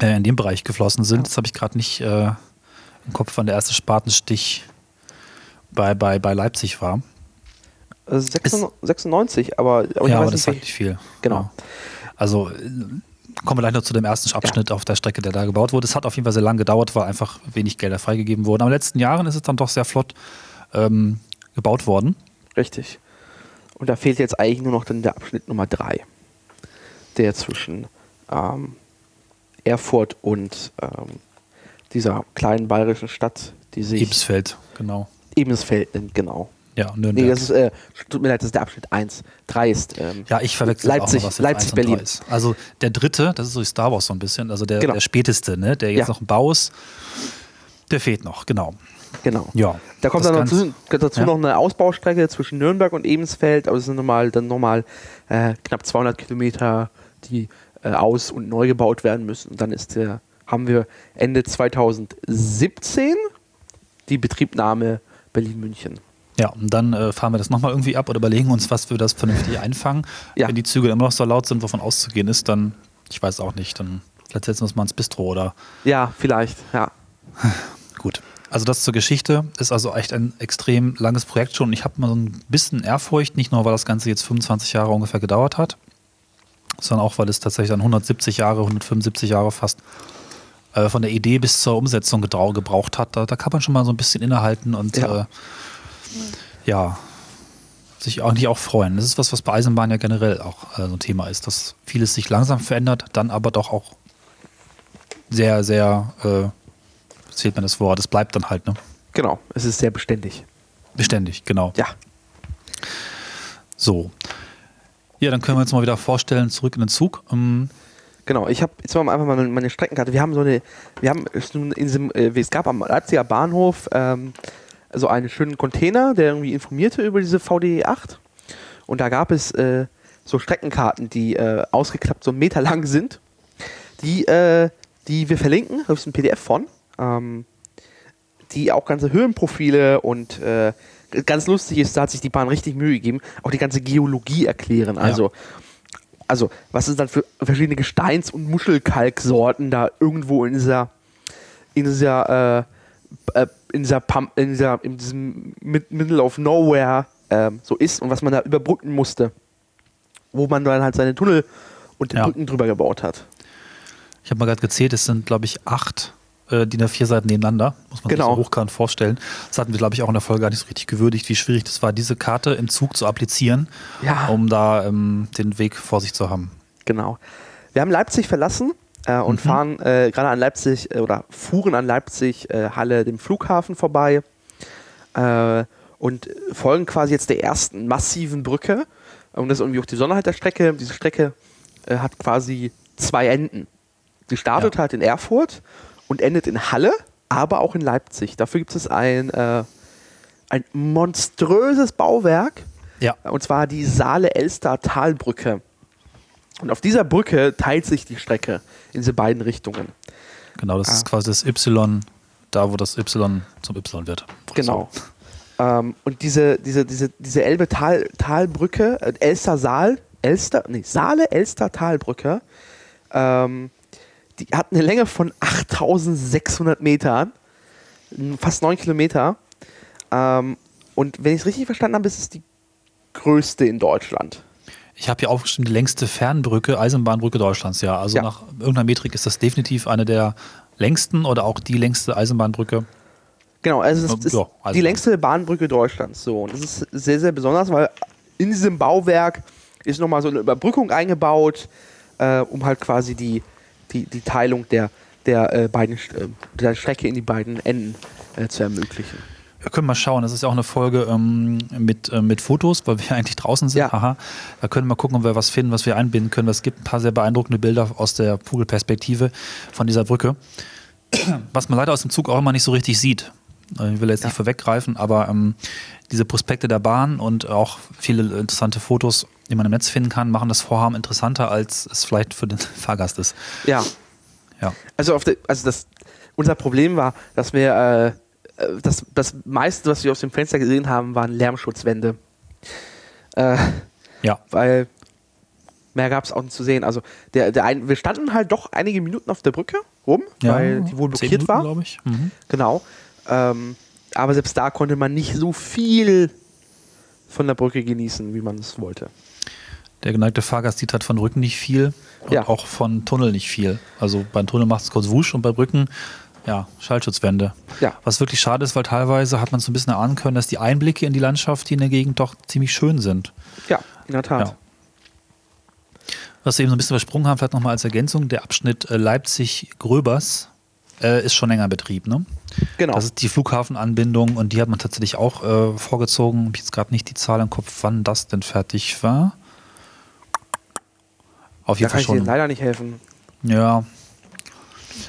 äh, in dem Bereich geflossen sind. Das habe ich gerade nicht äh, im Kopf, wann der erste Spatenstich bei, bei, bei Leipzig war. Also 96, 96 aber, aber ich ja, aber das nicht, wie- nicht viel. Genau. Also äh, kommen wir gleich noch zu dem ersten Abschnitt auf der Strecke, der da gebaut wurde. Es hat auf jeden Fall sehr lange gedauert, weil einfach wenig Gelder freigegeben wurden. Aber in den letzten Jahren ist es dann doch sehr flott ähm, gebaut worden. Richtig. Und da fehlt jetzt eigentlich nur noch dann der Abschnitt Nummer 3, der zwischen ähm, Erfurt und ähm, dieser kleinen bayerischen Stadt, die sich Ebensfeld, genau. Ebensfeld nennt, genau. Ja, und Nee, Nürnberg. das ist, äh, tut mir leid, das ist der Abschnitt 1. 3 ist, ähm, ja, ich verwechsel Leipzig- auch mal, was Leipzig, Berlin. Also der dritte, das ist so wie Star Wars so ein bisschen, also der, Genau. der späteste, ne, der jetzt Ja. noch im Bau ist, der fehlt noch, genau. genau. Ja. Da kommt dann dazu, dazu Ja. noch eine Ausbaustrecke zwischen Nürnberg und Ebensfeld, aber es sind nochmal, dann nochmal äh, knapp 200 Kilometer, die äh, aus- und neu gebaut werden müssen. Und dann ist der, haben wir Ende 2017 die Betriebnahme Berlin-München. Ja, und dann äh, fahren wir das nochmal irgendwie ab oder überlegen uns, was wir das vernünftig einfangen. Ja. Wenn die Züge immer noch so laut sind, wovon auszugehen ist, dann, ich weiß auch nicht, dann vielleicht setzen wir uns mal ins Bistro oder Ja, vielleicht, ja. gut. Also das zur Geschichte ist also echt ein extrem langes Projekt schon. Und ich habe mal so ein bisschen Ehrfurcht, nicht nur, weil das Ganze jetzt 25 Jahre ungefähr gedauert hat, sondern auch, weil es tatsächlich dann 170 Jahre, 175 Jahre fast äh, von der Idee bis zur Umsetzung gebraucht hat. Da, da kann man schon mal so ein bisschen innehalten und Ja. äh, ja, sich eigentlich auch freuen. Das ist was, was bei Eisenbahn ja generell auch äh, so ein Thema ist, dass vieles sich langsam verändert, dann aber doch auch sehr, sehr, äh, zählt man das Wort, es bleibt dann halt, ne? Genau, es ist sehr beständig. Beständig, genau. Ja, So. Ja, dann können wir uns mal wieder vorstellen, zurück in den Zug. Ähm, genau. Ich habe jetzt mal einfach mal meine Streckenkarte. Wir haben so eine, wir haben es nun in diesem, äh, es gab am Leipziger Bahnhof ähm, so einen schönen Container, der irgendwie informierte über diese VDE 8. Und da gab es äh, so Streckenkarten, die äh, ausgeklappt so einen Meter lang sind, die, äh, die wir verlinken. Da ist ein PDF von. Ähm, die auch ganze Höhenprofile und äh, ganz lustig ist, da hat sich die Bahn richtig Mühe gegeben, auch die ganze Geologie erklären. Also, also was es dann für verschiedene Gesteins- und Muschelkalksorten da irgendwo in dieser, in dieser, äh, äh, in dieser, Pam in dieser, in diesem Mid Middle of Nowhere ähm, so ist und was man da überbrücken musste, wo man dann halt seine Tunnel und die Ja. Brücken drüber gebaut hat. ich habe mal gerade gezählt, es sind, glaube ich, acht äh, DIN A4 Seiten nebeneinander. Muss man Genau. sich so hochkant vorstellen. Das hatten wir, glaube ich, auch in der Folge gar nicht so richtig gewürdigt, wie schwierig das war, diese Karte im Zug zu applizieren, Ja. um da ähm, den Weg vor sich zu haben. Genau. wir haben Leipzig verlassen äh, und Mhm. fahren äh, gerade an Leipzig äh, oder fuhren an Leipzig äh, Halle dem Flughafen vorbei äh, und folgen quasi jetzt der ersten massiven Brücke. Und das ist irgendwie auch die Besonderheit der Strecke. Diese Strecke hat quasi zwei Enden. Sie startet Ja. halt in Erfurt und endet in Halle, aber auch in Leipzig. Dafür gibt es ein, ein monströses Bauwerk, Ja. und zwar die Saale-Elster-Talbrücke. Und auf dieser Brücke teilt sich die Strecke in diese beiden Richtungen. Genau, das Ah. ist quasi das Y, da wo das Y zum Y wird. Genau. Ähm, und diese, diese, diese, diese Elbe-Talbrücke, äh, Elster-Saal, Elster, nee, Saale-Elster-Talbrücke, ähm, die hat eine Länge von 8600 Metern, fast 9 Kilometer. Ähm, und wenn ich es richtig verstanden habe, ist es die größte in Deutschland. Ich habe hier aufgeschrieben, die längste Fernbrücke, Eisenbahnbrücke Deutschlands, ja. Also Ja. nach irgendeiner Metrik ist das definitiv eine der längsten oder auch die längste Eisenbahnbrücke. Genau, also es ist, ja, also- die längste Bahnbrücke Deutschlands. So, und das ist sehr, sehr besonders, weil in diesem Bauwerk ist nochmal so eine Überbrückung eingebaut, äh, um halt quasi die, die, die Teilung der, der, äh, beiden, äh, der Strecke in die beiden Enden äh, zu ermöglichen. Wir können mal schauen, das ist ja auch eine Folge ähm, mit, äh, mit Fotos, weil wir eigentlich draußen sind. Ja. Haha. Da können wir mal gucken, ob wir was finden, was wir einbinden können. Es gibt ein paar sehr beeindruckende Bilder aus der Vogelperspektive von dieser Brücke. Was man leider aus dem Zug auch immer nicht so richtig sieht. Äh, Ich will jetzt nicht vorweggreifen, aber ähm, diese Prospekte der Bahn und auch viele interessante Fotos, die man im Netz finden kann, machen das Vorhaben interessanter, als es vielleicht für den Fahrgast ist. Ja, Ja. also, auf der, also das, unser Problem war, dass wir äh, das, das meiste, was wir aus dem Fenster gesehen haben, waren Lärmschutzwände. Äh, Ja. weil mehr gab es auch nicht zu sehen. Also der, der ein, wir standen halt doch einige Minuten auf der Brücke rum, weil die wohl blockiert Minuten, war. glaube ich. Mhm. Genau. Ähm, aber selbst da konnte man nicht so viel von der Brücke genießen, wie man es wollte. Der geneigte Fahrgast sieht halt von Rücken nicht viel und Ja. auch von Tunnel nicht viel. Also beim Tunnel macht es kurz wusch und bei Brücken, ja, Schallschutzwände. Ja. Was wirklich schade ist, weil teilweise hat man so ein bisschen erahnen können, dass die Einblicke in die Landschaft hier in der Gegend doch ziemlich schön sind. Ja, in der Tat. Ja. Was wir eben so ein bisschen übersprungen haben, vielleicht nochmal als Ergänzung, der Abschnitt äh, Leipzig-Gröbers äh, ist schon länger in Betrieb, ne? Genau. Das ist die Flughafenanbindung und die hat man tatsächlich auch äh, vorgezogen. Ich habe jetzt gerade nicht die Zahl im Kopf, wann das denn fertig war. Auf da jeden kann Fall ich dir schon. leider nicht helfen. Ja.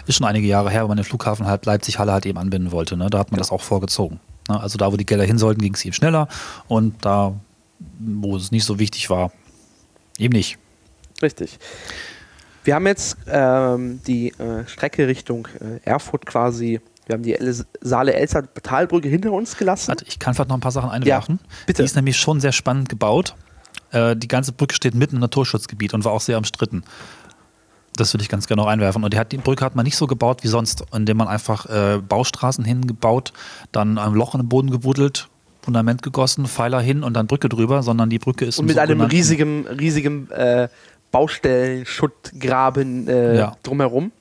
Ist schon einige Jahre her, weil man den Flughafen halt Leipzig-Halle halt eben anbinden wollte. Ne? Da hat man Ja. das auch vorgezogen. Ne? Also da, wo die Gelder hin sollten, ging es eben schneller. Und da, wo es nicht so wichtig war, eben nicht. Richtig. Wir haben jetzt ähm, die äh, Strecke Richtung äh, Erfurt quasi. Wir haben die El Saale-Elster-Talbrücke hinter uns gelassen. Warte, ich kann vielleicht noch ein paar Sachen einwerfen. bitte. Die ist nämlich schon sehr spannend gebaut. Äh, die ganze Brücke steht mitten im Naturschutzgebiet und war auch sehr umstritten. Das würde ich ganz gerne noch einwerfen. Und die, hat, die Brücke hat man nicht so gebaut wie sonst, indem man einfach äh, Baustraßen hingebaut, dann ein Loch in den Boden gebuddelt, Fundament gegossen, Pfeiler hin und dann Brücke drüber, sondern die Brücke ist Und mit einem riesigen, riesigen äh, Baustellen-Schuttgraben äh, Ja. drumherum.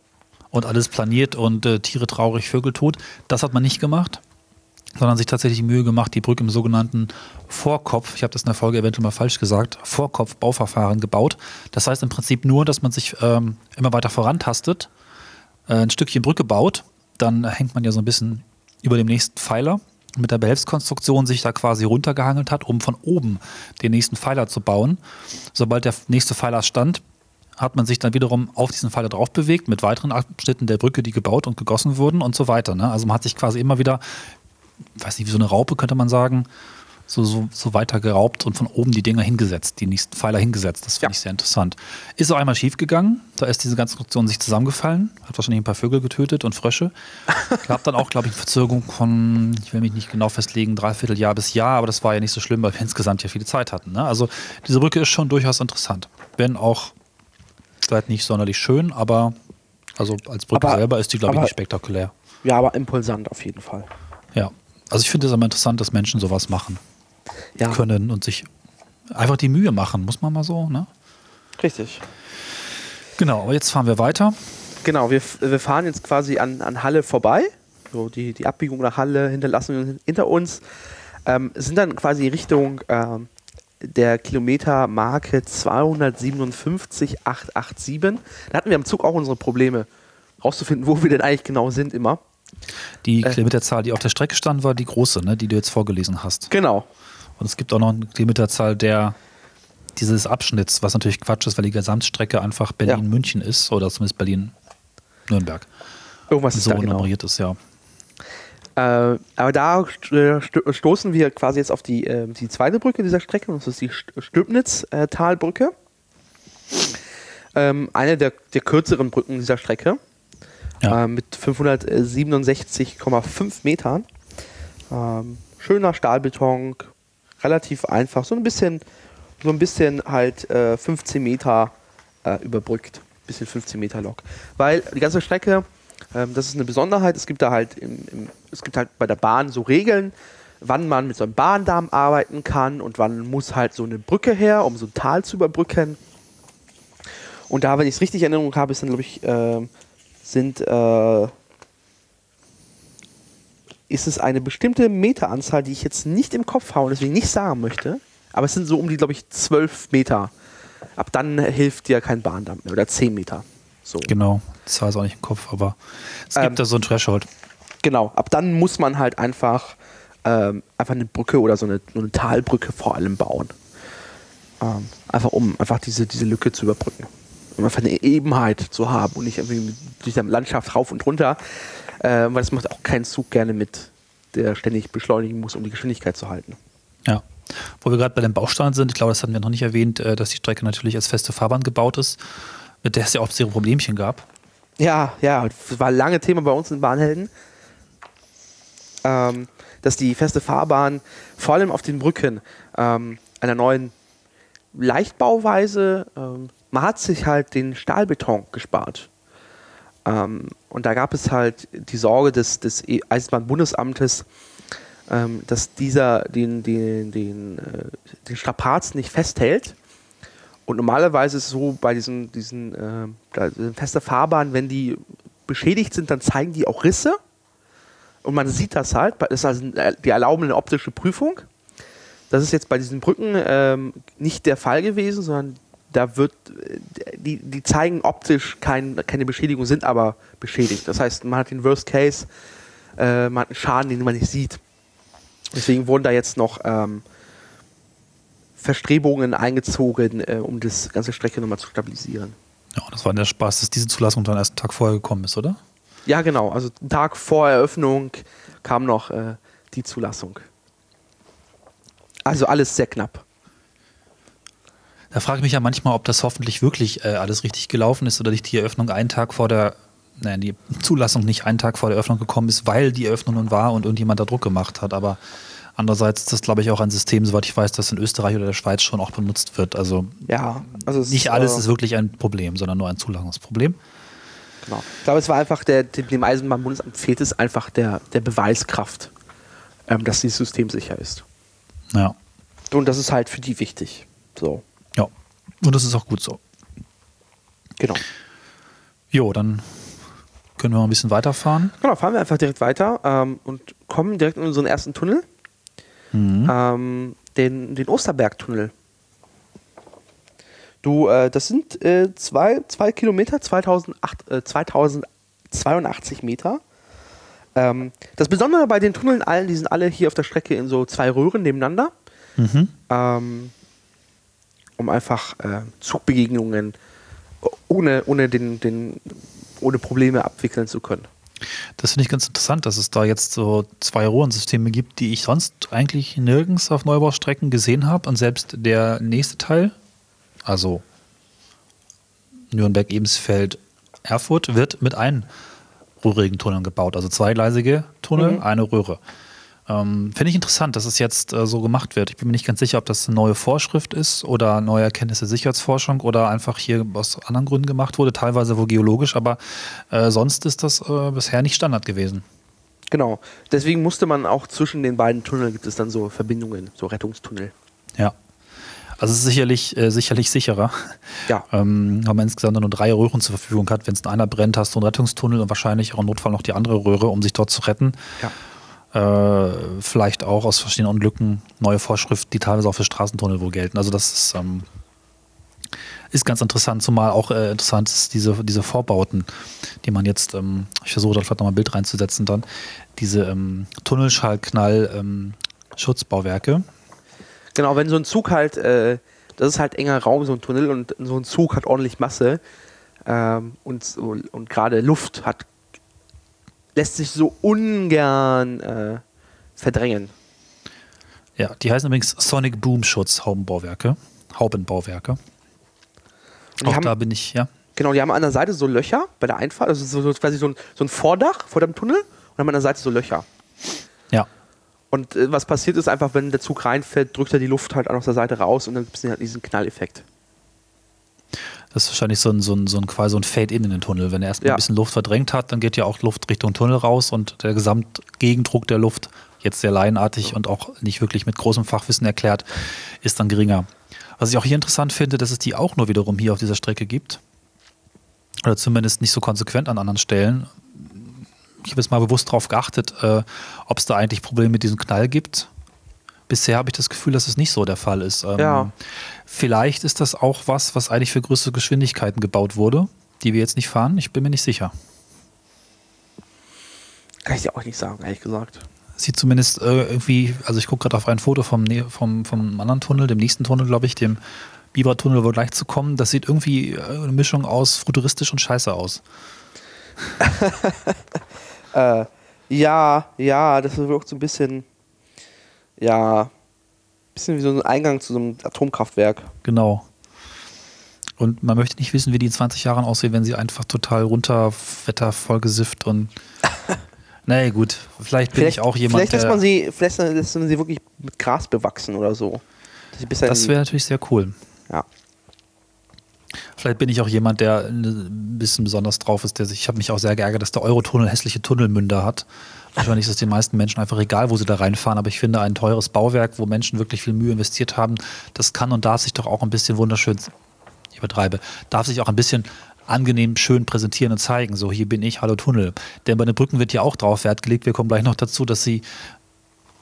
und alles planiert und äh, Tiere traurig, Vögel tot. Das hat man nicht gemacht, sondern sich tatsächlich Mühe gemacht, die Brücke im sogenannten Vorkopf, ich habe das in der Folge eventuell mal falsch gesagt, Vorkopf-Bauverfahren gebaut. Das heißt im Prinzip nur, dass man sich ähm, immer weiter vorantastet, äh, ein Stückchen Brücke baut, dann hängt man ja so ein bisschen über dem nächsten Pfeiler mit der Behelfskonstruktion sich da quasi runtergehangelt hat, um von oben den nächsten Pfeiler zu bauen. Sobald der nächste Pfeiler stand, hat man sich dann wiederum auf diesen Pfeiler drauf bewegt mit weiteren Abschnitten der Brücke, die gebaut und gegossen wurden und so weiter. Ne? Also man hat sich quasi immer wieder, weiß nicht, wie so eine Raupe könnte man sagen, so, so, so weiter geraubt und von oben die Dinger hingesetzt, die nächsten Pfeiler hingesetzt. Das finde Ja. ich sehr interessant. Ist auch einmal schief gegangen, da ist diese ganze Konstruktion sich zusammengefallen, hat wahrscheinlich ein paar Vögel getötet und Frösche. Gab dann auch, glaube ich, eine Verzögerung von, ich will mich nicht genau festlegen, dreiviertel Jahr bis Jahr, aber das war ja nicht so schlimm, weil wir insgesamt ja viele Zeit hatten. Ne? Also diese Brücke ist schon durchaus interessant. Wenn auch vielleicht nicht sonderlich schön, aber also als Brücke Aber- selber ist die, glaube ich, nicht spektakulär. Ja, aber impulsant auf jeden Fall. Ja. Also ich finde es immer interessant, dass Menschen sowas machen Ja, können und sich einfach die Mühe machen, muss man mal so, ne? richtig. Genau, aber jetzt fahren wir weiter. Genau, wir, wir fahren jetzt quasi an, an Halle vorbei. So die, die Abbiegung nach Halle hinterlassen wir hinter uns. Ähm, sind dann quasi Richtung ähm, der Kilometermarke 257,887. Da hatten wir am Zug auch unsere Probleme, rauszufinden, wo wir denn eigentlich genau sind immer. Die Äh. Kilometerzahl, die auf der Strecke stand, war die große, ne, die du jetzt vorgelesen hast. Genau. Und es gibt auch noch eine Kilometerzahl der dieses Abschnitts, was natürlich Quatsch ist, weil die Gesamtstrecke einfach Berlin-München ist oder zumindest Berlin-Nürnberg. Irgendwas ist So da genau. nummeriert ist, ja. Äh, aber da st- stoßen wir quasi jetzt auf die, äh, die zweite Brücke dieser Strecke, und das ist die St- Stülpnitz-Talbrücke. Ähm, eine der, der kürzeren Brücken dieser Strecke. Ja. Äh, mit 567,5 Metern. Ähm, schöner Stahlbeton, relativ einfach, so ein bisschen, so ein bisschen halt äh, 15 Meter äh, überbrückt. Bisschen 15 Meter Lok. Weil die ganze Strecke, ähm, das ist eine Besonderheit, es gibt da halt im, im, es gibt halt bei der Bahn so Regeln, wann man mit so einem Bahndamm arbeiten kann und wann muss halt so eine Brücke her, um so ein Tal zu überbrücken. Und da, wenn ich es richtig in Erinnerung habe, ist dann, glaube ich, ähm, sind, äh, ist es eine bestimmte Meteranzahl, die ich jetzt nicht im Kopf habe und deswegen nicht sagen möchte. Aber es sind so um die, glaube ich, 12 Meter. Ab dann hilft dir kein Bahndamm mehr. Oder 10 Meter. So. Genau. Das war es auch nicht im Kopf, aber es Ähm, gibt da so ein Threshold. Genau. Ab dann muss man halt einfach, ähm, einfach eine Brücke oder so eine, so eine Talbrücke vor allem bauen. Ähm, einfach um einfach diese, diese Lücke zu überbrücken. Um einfach eine Ebenheit zu haben und nicht irgendwie mit- durch die Landschaft rauf und runter. Äh, weil das macht auch kein Zug gerne mit, der ständig beschleunigen muss, um die Geschwindigkeit zu halten. Ja. Wo wir gerade bei den Bausteinen sind, ich glaube, das hatten wir noch nicht erwähnt, äh, dass die Strecke natürlich als feste Fahrbahn gebaut ist, mit der es ja auch ihre Problemchen gab. Ja, ja, das war ein lange Thema bei uns in Bahnhelden. Ähm, dass die feste Fahrbahn vor allem auf den Brücken ähm, einer neuen Leichtbauweise, ähm, man hat sich halt den Stahlbeton gespart. Ähm, und da gab es halt die Sorge des, des E- Eisenbahnbundesamtes, ähm, dass dieser den, den, den, äh, den Strapaz nicht festhält. Und normalerweise ist es so bei diesen, diesen äh, feste Fahrbahnen, wenn die beschädigt sind, dann zeigen die auch Risse. Und man sieht das halt. Das ist also die erlauben eine optische Prüfung. Das ist jetzt bei diesen Brücken ähm, nicht der Fall gewesen, sondern da wird, äh, die, die zeigen optisch kein, keine Beschädigung, sind aber beschädigt. Das heißt, man hat den Worst Case, äh, man hat einen Schaden, den man nicht sieht. Deswegen wurden da jetzt noch ähm, Verstrebungen eingezogen, äh, um das ganze Strecke nochmal zu stabilisieren. Ja, das war der Spaß, dass diese Zulassung dann erst einen Tag vorher gekommen ist, oder? Ja, genau. Also einen Tag vor Eröffnung kam noch äh, die Zulassung. Also alles sehr knapp. Da frage ich mich ja manchmal, ob das hoffentlich wirklich äh, alles richtig gelaufen ist oder nicht die Eröffnung einen Tag vor der, nein, die Zulassung nicht einen Tag vor der Eröffnung gekommen ist, weil die Eröffnung nun war und irgendjemand da Druck gemacht hat. Aber andererseits ist das, glaube ich, auch ein System, soweit ich weiß, das in Österreich oder der Schweiz schon auch benutzt wird. Also Ja, also nicht alles äh, ist wirklich ein Problem, sondern nur ein Zulassungsproblem. Genau. Ich glaube, es war einfach der, dem Eisenbahnbundesamt fehlt es einfach der, der Beweiskraft, ähm, dass dieses System sicher ist. Ja. Und das ist halt für die wichtig. So. Und das ist auch gut so. genau. Jo, dann können wir mal ein bisschen weiterfahren. Genau, fahren wir einfach direkt weiter ähm, und kommen direkt in unseren ersten Tunnel, Mhm. ähm, den, den Osterbergtunnel. Du, äh, das sind äh, zwei, zwei Kilometer, 2008, äh, 2082 Meter. Ähm, das Besondere bei den Tunneln allen, die sind alle hier auf der Strecke in so zwei Röhren nebeneinander, Mhm. ähm, um einfach äh, Zugbegegnungen ohne, ohne, den, den, ohne Probleme abwickeln zu können. Das finde ich ganz interessant, dass es da jetzt so zwei Röhrensysteme gibt, die ich sonst eigentlich nirgends auf Neubaustrecken gesehen habe. Und selbst der nächste Teil, also Nürnberg, Ebensfeld, Erfurt, wird mit einröhrigen Tunneln gebaut. Also zweigleisige Tunnel, Mhm. eine Röhre. Ähm, Finde ich interessant, dass es jetzt äh, so gemacht wird. Ich bin mir nicht ganz sicher, ob das eine neue Vorschrift ist oder neue Erkenntnisse Sicherheitsforschung oder einfach hier aus anderen Gründen gemacht wurde, teilweise wohl geologisch, aber äh, sonst ist das äh, bisher nicht Standard gewesen. Genau. Deswegen musste man auch zwischen den beiden Tunneln gibt es dann so Verbindungen, so Rettungstunnel. Ja. Also es ist sicherlich, äh, sicherlich sicherer, Ja. ähm, weil man insgesamt nur drei Röhren zur Verfügung hat. Wenn es in einer brennt, hast du einen Rettungstunnel und wahrscheinlich auch im Notfall noch die andere Röhre, um sich dort zu retten. Ja. Äh, vielleicht auch aus verschiedenen Unglücken neue Vorschriften, die teilweise auch für Straßentunnel wohl gelten. Also das ist, ähm, ist ganz interessant, zumal auch äh, interessant ist diese, diese Vorbauten, die man jetzt, ähm, ich versuche da vielleicht nochmal ein Bild reinzusetzen dann, diese ähm, Tunnelschallknall ähm. Genau, wenn so ein Zug halt, äh, das ist halt enger Raum, so ein Tunnel und so ein Zug hat ordentlich Masse ähm, und, so- und gerade Luft hat, lässt sich so ungern äh, verdrängen. Ja, die heißen übrigens Sonic Boom Schutz Haubenbauwerke. Haubenbauwerke. Auch haben, da bin ich, ja. Genau, die haben an der Seite so Löcher bei der Einfahrt, also so, so quasi so ein, so ein Vordach vor dem Tunnel und haben an der Seite so Löcher. Ja. Und äh, was passiert ist einfach, wenn der Zug reinfällt, drückt er die Luft halt aus der Seite raus und dann gibt es halt diesen Knalleffekt. Das ist wahrscheinlich so ein, so ein, so ein quasi so ein Fade-in in den Tunnel. Wenn er erstmal Ja. ein bisschen Luft verdrängt hat, dann geht ja auch Luft Richtung Tunnel raus und der Gesamtgegendruck der Luft, jetzt sehr laienartig und auch nicht wirklich mit großem Fachwissen erklärt, ist dann geringer. Was ich auch hier interessant finde, dass es die auch nur wiederum hier auf dieser Strecke gibt. Oder zumindest nicht so konsequent an anderen Stellen. Ich habe jetzt mal bewusst darauf geachtet, äh, ob es da eigentlich Probleme mit diesem Knall gibt. Bisher habe ich das Gefühl, dass es nicht so der Fall ist. Ähm, Ja. Vielleicht ist das auch was, was eigentlich für größere Geschwindigkeiten gebaut wurde, die wir jetzt nicht fahren. Ich bin mir nicht sicher. Kann ich dir auch nicht sagen, ehrlich gesagt. Sieht zumindest äh, irgendwie, also ich gucke gerade auf ein Foto vom, vom, vom anderen Tunnel, dem nächsten Tunnel, glaube ich, dem Biber-Tunnel, wo wir gleich zu kommen. Das sieht irgendwie äh, eine Mischung aus futuristisch und scheiße aus. Äh, ja, ja, das wirkt so ein bisschen, ja, bisschen wie so ein Eingang zu so einem Atomkraftwerk. Genau. Und man möchte nicht wissen, wie die in 20 Jahren aussehen, wenn sie einfach total runter, Wetter vollgesifft und. naja, gut. Vielleicht bin ich auch jemand, vielleicht lässt der. man sie, vielleicht lässt man sie wirklich mit Gras bewachsen oder so. Das wäre natürlich sehr cool. ja. Vielleicht bin ich auch jemand, der ein bisschen besonders drauf ist. Der sich, ich habe mich auch sehr geärgert, dass der Eurotunnel hässliche Tunnelmünder hat. Wahrscheinlich ist es den meisten Menschen einfach egal, wo sie da reinfahren. Aber ich finde, ein teures Bauwerk, wo Menschen wirklich viel Mühe investiert haben, das kann und darf sich doch auch ein bisschen wunderschön, ich übertreibe, darf sich auch ein bisschen angenehm schön präsentieren und zeigen. So, hier bin ich, hallo Tunnel. Denn bei den Brücken wird ja auch drauf Wert gelegt. Wir kommen gleich noch dazu, dass sie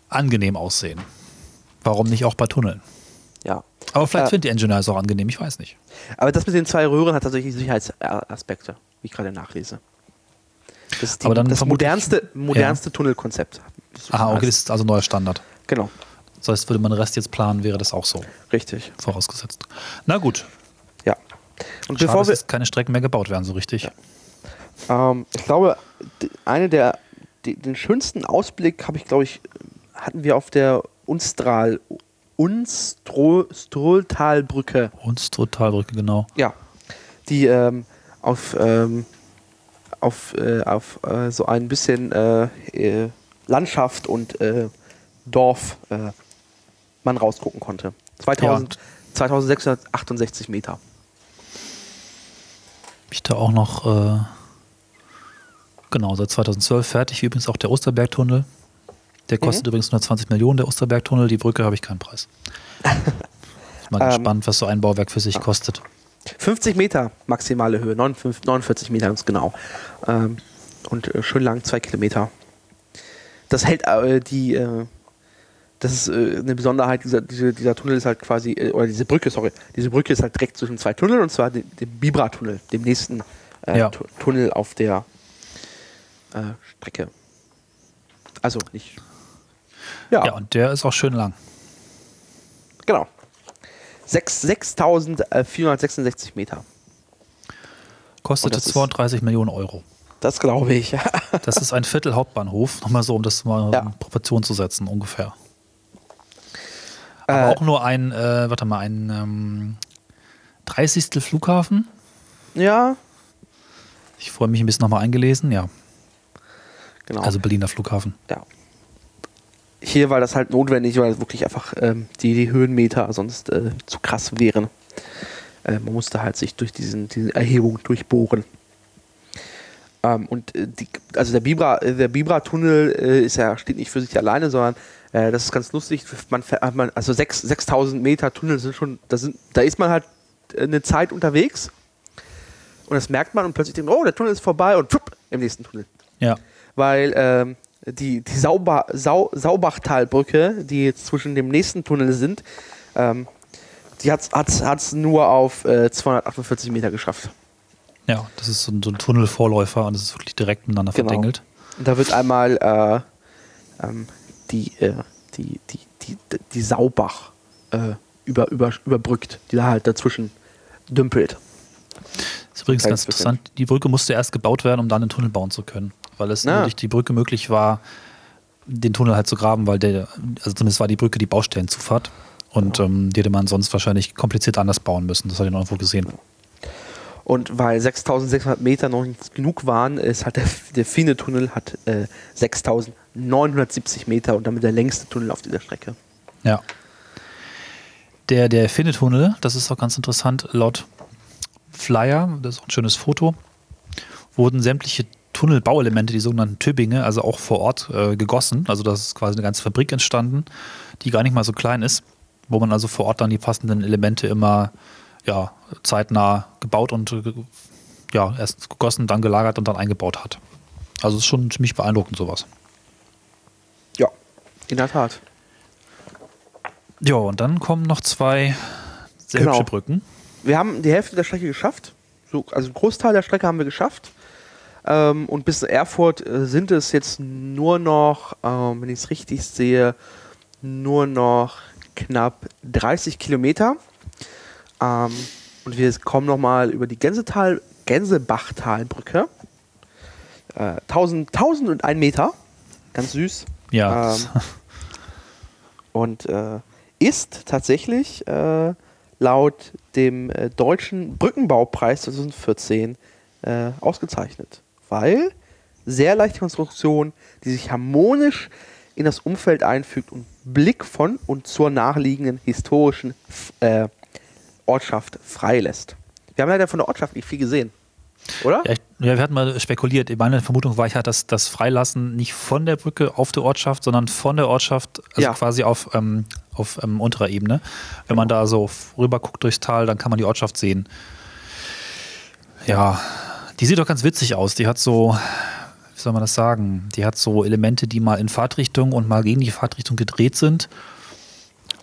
angenehm aussehen. Warum nicht auch bei Tunneln? ja. Aber vielleicht Äh, finden die Engineers auch angenehm, ich weiß nicht. Aber das mit den zwei Röhren hat tatsächlich Sicherheitsaspekte, wie ich gerade nachlese. Das ist die, Aber dann das modernste, modernste Tunnelkonzept. Aha, okay, das ist also neuer Standard. Genau, Das heißt, würde man den Rest jetzt planen, wäre das auch so richtig. vorausgesetzt. Na gut, Ja. Und schade, bevor dass wir, jetzt keine Strecken mehr gebaut werden, so richtig. ähm, ich glaube, eine der, die, den schönsten Ausblick habe ich, glaube ich, hatten wir auf der Unstral, Unstroltalbrücke. Und Totalbrücke, genau. Ja, die ähm, auf, ähm, auf, äh, auf äh, so ein bisschen äh, äh, Landschaft und äh, Dorf äh, man rausgucken konnte. 2000, 2668 Meter. Ich da auch noch, genau, seit 2012 fertig. Wie Übrigens auch der Osterbergtunnel. Der Mhm. kostet übrigens 120 Millionen, der Osterbergtunnel. Die Brücke habe ich keinen Preis. Mal Ähm, gespannt, was so ein Bauwerk für sich kostet. 50 Meter maximale Höhe, 49, 49 Meter ganz genau. Ähm, und äh, schön lang, zwei Kilometer. Das hält äh, die, äh, das ist äh, eine Besonderheit, dieser, diese, dieser Tunnel ist halt quasi, äh, oder diese Brücke, sorry, diese Brücke ist halt direkt zwischen zwei Tunneln und zwar dem, dem Bibra-Tunnel, dem nächsten äh, Ja. Tu- Tunnel auf der Strecke. Also nicht. Ja, Ja, und der ist auch schön lang. genau. Sechs- 6466 Meter. Kostete Und das ist- 32 Millionen Euro. Das glaube ich. Das ist ein Viertel Hauptbahnhof, nochmal so, um das mal Ja. in Proportion zu setzen, ungefähr. Aber Äh, auch nur ein, äh, warte mal, ein ähm, 30. Flughafen. ja, Ich freue mich ein bisschen nochmal eingelesen, ja. genau. Also Berliner Flughafen. ja. Hier war das halt notwendig, weil wirklich einfach ähm, die, die Höhenmeter sonst äh, zu krass wären. Äh, man musste halt sich durch diesen, diese Erhebung durchbohren. Ähm, und äh, die, also der Bibra, äh, der Bibra-Tunnel äh, ist ja, steht nicht für sich alleine, sondern äh, das ist ganz lustig. Man, man, also sechs- 6000 Meter Tunnel sind schon, da, sind, da ist man halt eine Zeit unterwegs. Und das merkt man und plötzlich denkt man, oh, der Tunnel ist vorbei und pfupp, im nächsten Tunnel. Ja. weil ähm, die, die Sauba, Sau, Saubachtalbrücke, die jetzt zwischen dem nächsten Tunnel sind, ähm, die hat es nur auf äh, 248 Meter geschafft. Ja, das ist so ein, so ein Tunnelvorläufer und es ist wirklich direkt miteinander Genau. verdengelt. Und da wird einmal äh, ähm, die, äh, die, die, die, die Saubach äh, über, über, überbrückt, die da halt dazwischen dümpelt. ist übrigens ganz interessant. Die Brücke musste erst gebaut werden, um dann den Tunnel bauen zu können. Weil es nur durch die Brücke möglich war, den Tunnel halt zu graben, weil der, also zumindest war die Brücke die Baustellenzufahrt. Und ähm, die hätte man sonst wahrscheinlich kompliziert anders bauen müssen. Das hatte ich noch irgendwo gesehen. Und weil 6600 Meter noch nicht genug waren, ist halt der, der Fine-Tunnel hat äh, 6970 Meter und damit der längste Tunnel auf dieser Strecke. Ja. Der, der Finne-Tunnel, das ist auch ganz interessant, laut Flyer, das ist auch ein schönes Foto, wurden sämtliche Tunnelbauelemente, die sogenannten Tübinge, also auch vor Ort äh, gegossen. Also das ist quasi eine ganze Fabrik entstanden, die gar nicht mal so klein ist, wo man also vor Ort dann die passenden Elemente immer ja, zeitnah gebaut und äh, ja, erst gegossen, dann gelagert und dann eingebaut hat. Also es ist schon ziemlich beeindruckend sowas. Ja, in der Tat. Ja, und dann kommen noch zwei sehr Genau. hübsche Brücken. Wir haben die Hälfte der Strecke geschafft. So, also einen Großteil der Strecke haben wir geschafft. Ähm, und bis Erfurt äh, sind es jetzt nur noch, ähm, wenn ich es richtig sehe, nur noch knapp 30 Kilometer. Ähm, und wir kommen nochmal über die Gänsetal, Gänsebachtalbrücke. Äh, 1000, 1001 Meter. Ganz süß. Ja, Ähm, und äh, ist tatsächlich äh, laut dem äh, deutschen Brückenbaupreis 2014 äh, ausgezeichnet. Weil sehr leichte Konstruktion, die sich harmonisch in das Umfeld einfügt und Blick von und zur nachliegenden historischen äh, Ortschaft freilässt. Wir haben leider von der Ortschaft nicht viel gesehen. Oder? Ja, ich, ja, wir hatten mal spekuliert. Meine Vermutung war, ich hatte das, das Freilassen nicht von der Brücke auf der Ortschaft, sondern von der Ortschaft, also Ja. quasi auf, ähm, auf ähm, unterer Ebene. Wenn man da so rüber guckt durchs Tal, dann kann man die Ortschaft sehen. Ja, die sieht doch ganz witzig aus. Die hat so, wie soll man das sagen? Die hat so Elemente, die mal in Fahrtrichtung und mal gegen die Fahrtrichtung gedreht sind.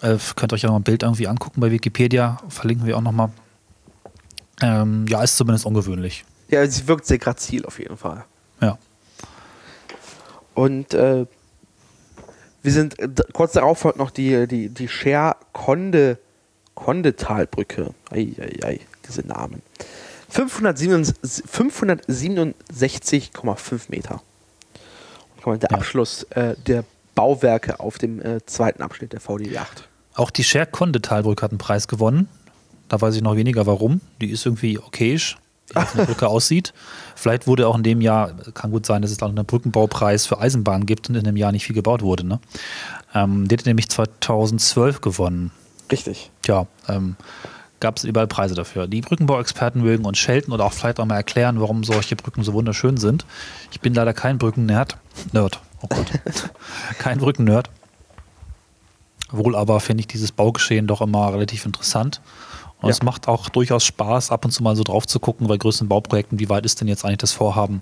Äh, könnt ihr euch ja noch ein Bild irgendwie angucken bei Wikipedia. Verlinken wir auch nochmal. Ähm, ja, ist zumindest ungewöhnlich. Ja, sie wirkt sehr grazil auf jeden Fall. Ja. Und äh, wir sind äh, kurz darauf folgt noch die, die, die Scher Konde, Kondetalbrücke. Eieiei, diese Namen. 567 567,5 Meter. Und der Ja. Abschluss äh, der Bauwerke auf dem äh, zweiten Abschnitt der VDI 8. Auch die Scher-Konde-Talbrücke hat einen Preis gewonnen. Da weiß ich noch weniger warum. Die ist irgendwie okayisch, wie eine Brücke aussieht. Vielleicht wurde auch in dem Jahr, kann gut sein, dass es auch einen Brückenbaupreis für Eisenbahnen gibt und in dem Jahr nicht viel gebaut wurde. Ne? Ähm, die hat nämlich 2012 gewonnen. Richtig. Tja, ähm, gab es überall Preise dafür. Die Brückenbauexperten mögen uns schelten oder auch vielleicht auch mal erklären, warum solche Brücken so wunderschön sind. Ich bin leider kein Brückennerd. Nerd. Oh Gott. kein Brückennerd. Wohl aber finde ich dieses Baugeschehen doch immer relativ interessant. Und Ja. es macht auch durchaus Spaß, ab und zu mal so drauf zu gucken bei größeren Bauprojekten, wie weit ist denn jetzt eigentlich das Vorhaben.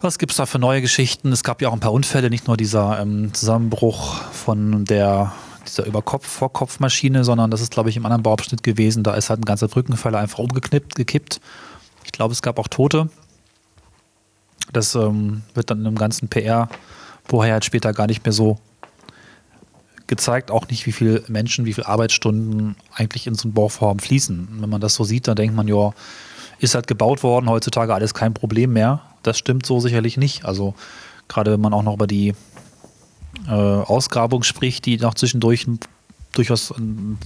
Was gibt es da für neue Geschichten? Es gab ja auch ein paar Unfälle, nicht nur dieser ähm, Zusammenbruch von der dieser Überkopf Vorkopfmaschine, sondern das ist, glaube ich, im anderen Bauabschnitt gewesen. Da ist halt ein ganzer Brückenpfeiler einfach umgeknippt, gekippt. Ich glaube, es gab auch Tote. Das ähm, wird dann im ganzen PR vorher halt später gar nicht mehr so gezeigt, auch nicht, wie viele Menschen, wie viele Arbeitsstunden eigentlich in so ein Bauvorhaben fließen. Wenn man das so sieht, dann denkt man, ja, ist halt gebaut worden, heutzutage alles kein Problem mehr. Das stimmt so sicherlich nicht. Also gerade wenn man auch noch über die äh, Ausgrabung spricht, die noch zwischendurch durchaus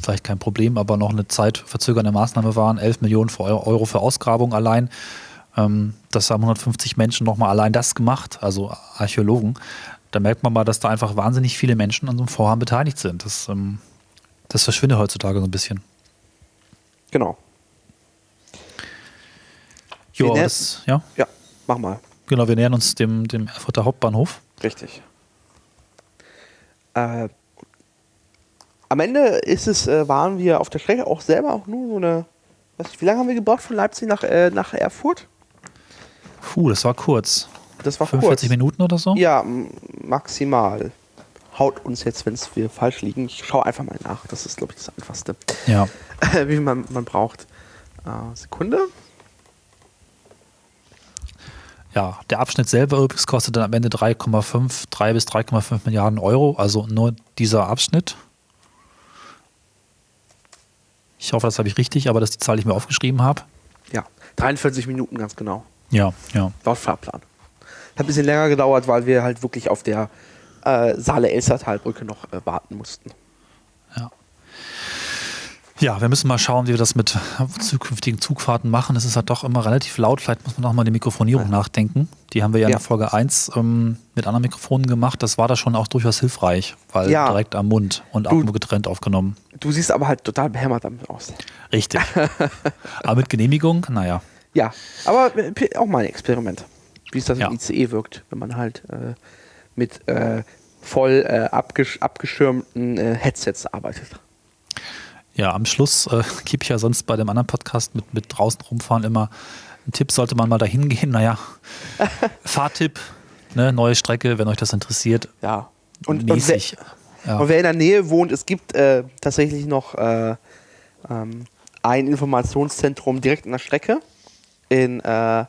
vielleicht kein Problem, aber noch eine zeitverzögernde Maßnahme waren. 11 Millionen für Eu- Euro für Ausgrabung allein. Ähm, das haben 150 Menschen nochmal allein das gemacht, also Archäologen. Da merkt man mal, dass da einfach wahnsinnig viele Menschen an so einem Vorhaben beteiligt sind. Das, ähm, das verschwindet heutzutage so ein bisschen. Genau. Jo, das, ja, Ja, mach mal. genau, wir nähern uns dem, dem Erfurter Hauptbahnhof. Richtig. Äh, am Ende ist es, äh, waren wir auf der Strecke auch selber auch nur so eine. Weiß nicht, wie lange haben wir gebraucht von Leipzig nach, äh, nach Erfurt? Puh, das war kurz. das war 45 kurz. Minuten oder so? Ja, maximal. Haut uns jetzt, wenn wir falsch liegen. Ich schaue einfach mal nach. Das ist, glaube ich, das Einfachste, Ja. wie man, man braucht. Äh, Sekunde. Ja, der Abschnitt selber übrigens kostet dann am Ende 3,5, 3 bis 3,5 Milliarden Euro, also nur dieser Abschnitt. Ich hoffe, das habe ich richtig, aber das ist die Zahl, die ich mir aufgeschrieben habe. Ja, 43 Minuten ganz genau. Ja, ja. Laut Fahrplan. Hat ein bisschen länger gedauert, weil wir halt wirklich auf der äh, Saale-Elstertalbrücke noch äh, warten mussten. Ja, wir müssen mal schauen, wie wir das mit zukünftigen Zugfahrten machen. Es ist halt doch immer relativ laut. Vielleicht muss man auch mal die Mikrofonierung nachdenken. Die haben wir ja, in Ja. der Folge 1 ähm, mit anderen Mikrofonen gemacht. Das war da schon auch durchaus hilfreich, weil Ja. direkt am Mund und Du- Atmo getrennt aufgenommen. Du siehst aber halt total behämmert damit aus. Richtig. Aber mit Genehmigung, naja. Ja, aber auch mal ein Experiment, wie es das Ja. im ICE wirkt, wenn man halt äh, mit äh, voll äh, abgesch abgeschirmten äh, Headsets arbeitet. Ja, am Schluss äh, gebe ich ja sonst bei dem anderen Podcast mit, mit draußen rumfahren immer einen Tipp, sollte man mal dahin gehen. Naja, Fahrtipp, ne, neue Strecke, wenn euch das interessiert. Ja. Und, und, wer, mäßig. ja. und wer in der Nähe wohnt, es gibt äh, tatsächlich noch äh, ähm, ein Informationszentrum direkt an der Strecke in, äh,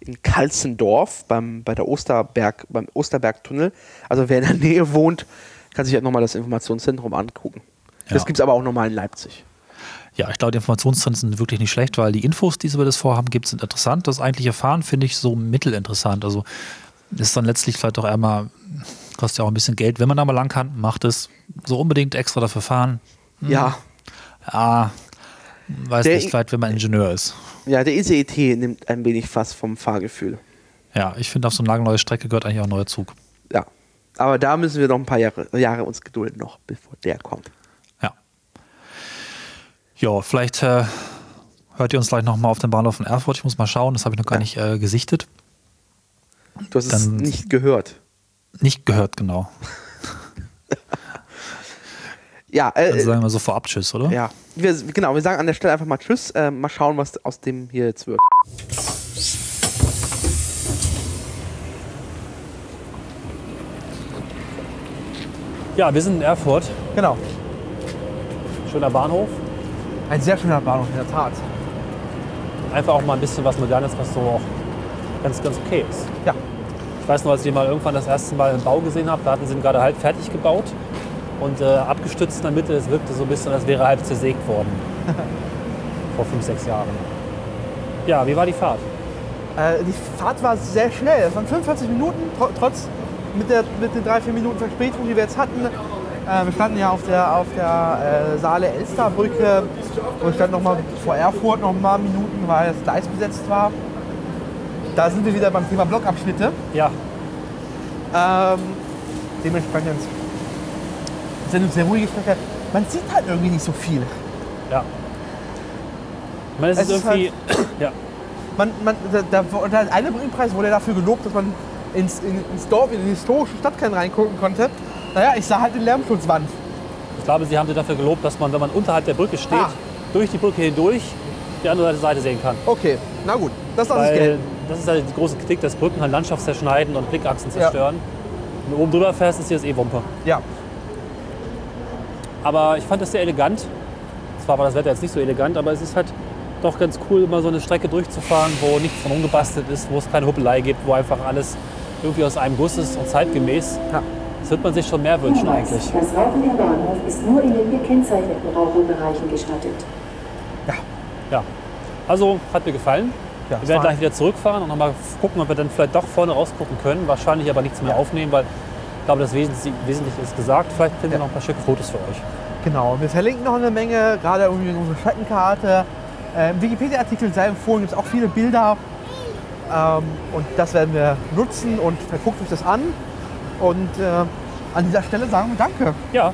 in Kalzendorf beim, bei der Osterberg, beim Osterbergtunnel. Also wer in der Nähe wohnt, kann sich halt nochmal das Informationszentrum angucken. Das gibt es aber auch nochmal in Leipzig. Ja, ich glaube, die Informationstrends sind wirklich nicht schlecht, weil die Infos, die sie über das Vorhaben gibt, sind interessant. Das eigentliche Fahren finde ich so mittelinteressant. Also ist dann letztlich vielleicht auch einmal, kostet ja auch ein bisschen Geld. Wenn man da mal lang kann, macht es. So unbedingt extra dafür fahren. Ja, Ja, weiß Der- nicht, vielleicht, wenn man Ingenieur ist. ja, der ICET nimmt ein wenig was vom Fahrgefühl. Ja, ich finde, auf so eine lange neue Strecke gehört eigentlich auch ein neuer Zug. Ja. Aber da müssen wir noch ein paar Jahre, Jahre uns gedulden noch, bevor der kommt. Ja. Vielleicht äh, hört ihr uns gleich nochmal auf dem Bahnhof in Erfurt. Ich muss mal schauen, das habe ich noch gar Ja. nicht äh, gesichtet. Du hast es Dann- nicht gehört. Nicht gehört, genau. Ja, äh, Also sagen wir so vorab Tschüss, oder? ja. Wir, genau, wir sagen an der Stelle einfach mal Tschüss. Äh, mal schauen, was aus dem hier jetzt wird. Ja, wir sind in Erfurt. Genau. Schöner Bahnhof. Ein sehr schöner Bahnhof, in der Tat. Einfach auch mal ein bisschen was Modernes, was so auch ganz, ganz okay ist. Ja. Ich weiß noch, als ich den mal irgendwann das erste Mal im Bau gesehen habe, da hatten sie ihn gerade halb fertig gebaut und äh, abgestützt in der Mitte. Es wirkte so ein bisschen, als wäre er halb zersägt worden. Vor fünf, sechs Jahren. Ja, wie war die Fahrt? Äh, die Fahrt war sehr schnell. Es waren 45 Minuten, tr trotz mit, der, mit den drei, vier Minuten Verspätung, die wir jetzt hatten. Äh, wir standen ja auf der, auf der äh, Saale-Elster-Brücke und standen noch mal vor Erfurt noch mal Minuten, weil das Gleis besetzt war. Da sind wir wieder beim Thema Blockabschnitte. Ja, Ähm, dementsprechend sind eine sehr ruhige Strecke. Man sieht halt irgendwie nicht so viel. ja. Ich meine, es, ist ist irgendwie. ja. Man, man, da, da, der eine Brückenpreis wurde dafür gelobt, dass man ins, in, ins Dorf, in die historische Stadtkern reingucken konnte. Naja, ich sah halt den Lärmschutzwand. Ich glaube, sie haben sie dafür gelobt, dass man, wenn man unterhalb der Brücke steht, Ah. durch die Brücke hindurch die andere Seite sehen kann. Okay, na gut, das lasse ich Weil gelten. das ist halt die große Kritik, dass Brücken halt Landschaft zerschneiden und Blickachsen Ja. zerstören. Wenn du oben drüber fährst, ist hier das eh Wumpe. Ja, Aber ich fand das sehr elegant. Zwar war das Wetter jetzt nicht so elegant, aber es ist halt doch ganz cool, mal so eine Strecke durchzufahren, wo nichts von umgebastelt ist, wo es keine Huppelei gibt, wo einfach alles irgendwie aus einem Guss ist und zeitgemäß. Ja. Das wird man sich schon mehr wünschen Hinweis, eigentlich. Das Rauchen im Bahnhof ist nur in den gekennzeichneten Raucherbereichen gestattet. Ja. Also hat mir gefallen. ja Wir werden gleich wieder zurückfahren und nochmal gucken, ob wir dann vielleicht doch vorne rausgucken können. Wahrscheinlich aber nichts mehr aufnehmen, weil ich glaube, das Wesentliche ist gesagt. Vielleicht finden wir noch ein paar schicke Fotos für euch. Genau, wir verlinken noch eine Menge, gerade irgendwie unsere Streckenkarte. Äh, Im Wikipedia-Artikel sei empfohlen, gibt es auch viele Bilder. Ähm, und das werden wir nutzen und guckt euch das an. Und äh, an dieser Stelle sagen wir Danke Ja,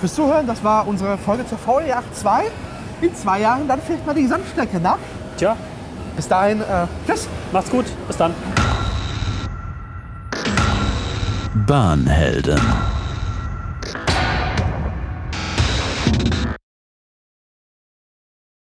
fürs Zuhören. Das war unsere Folge zur VD 82. In zwei Jahren dann vielleicht mal die Gesamtstrecke nach. tja, Bis dahin, äh, tschüss. macht's gut. Bis dann. Bahnhelden.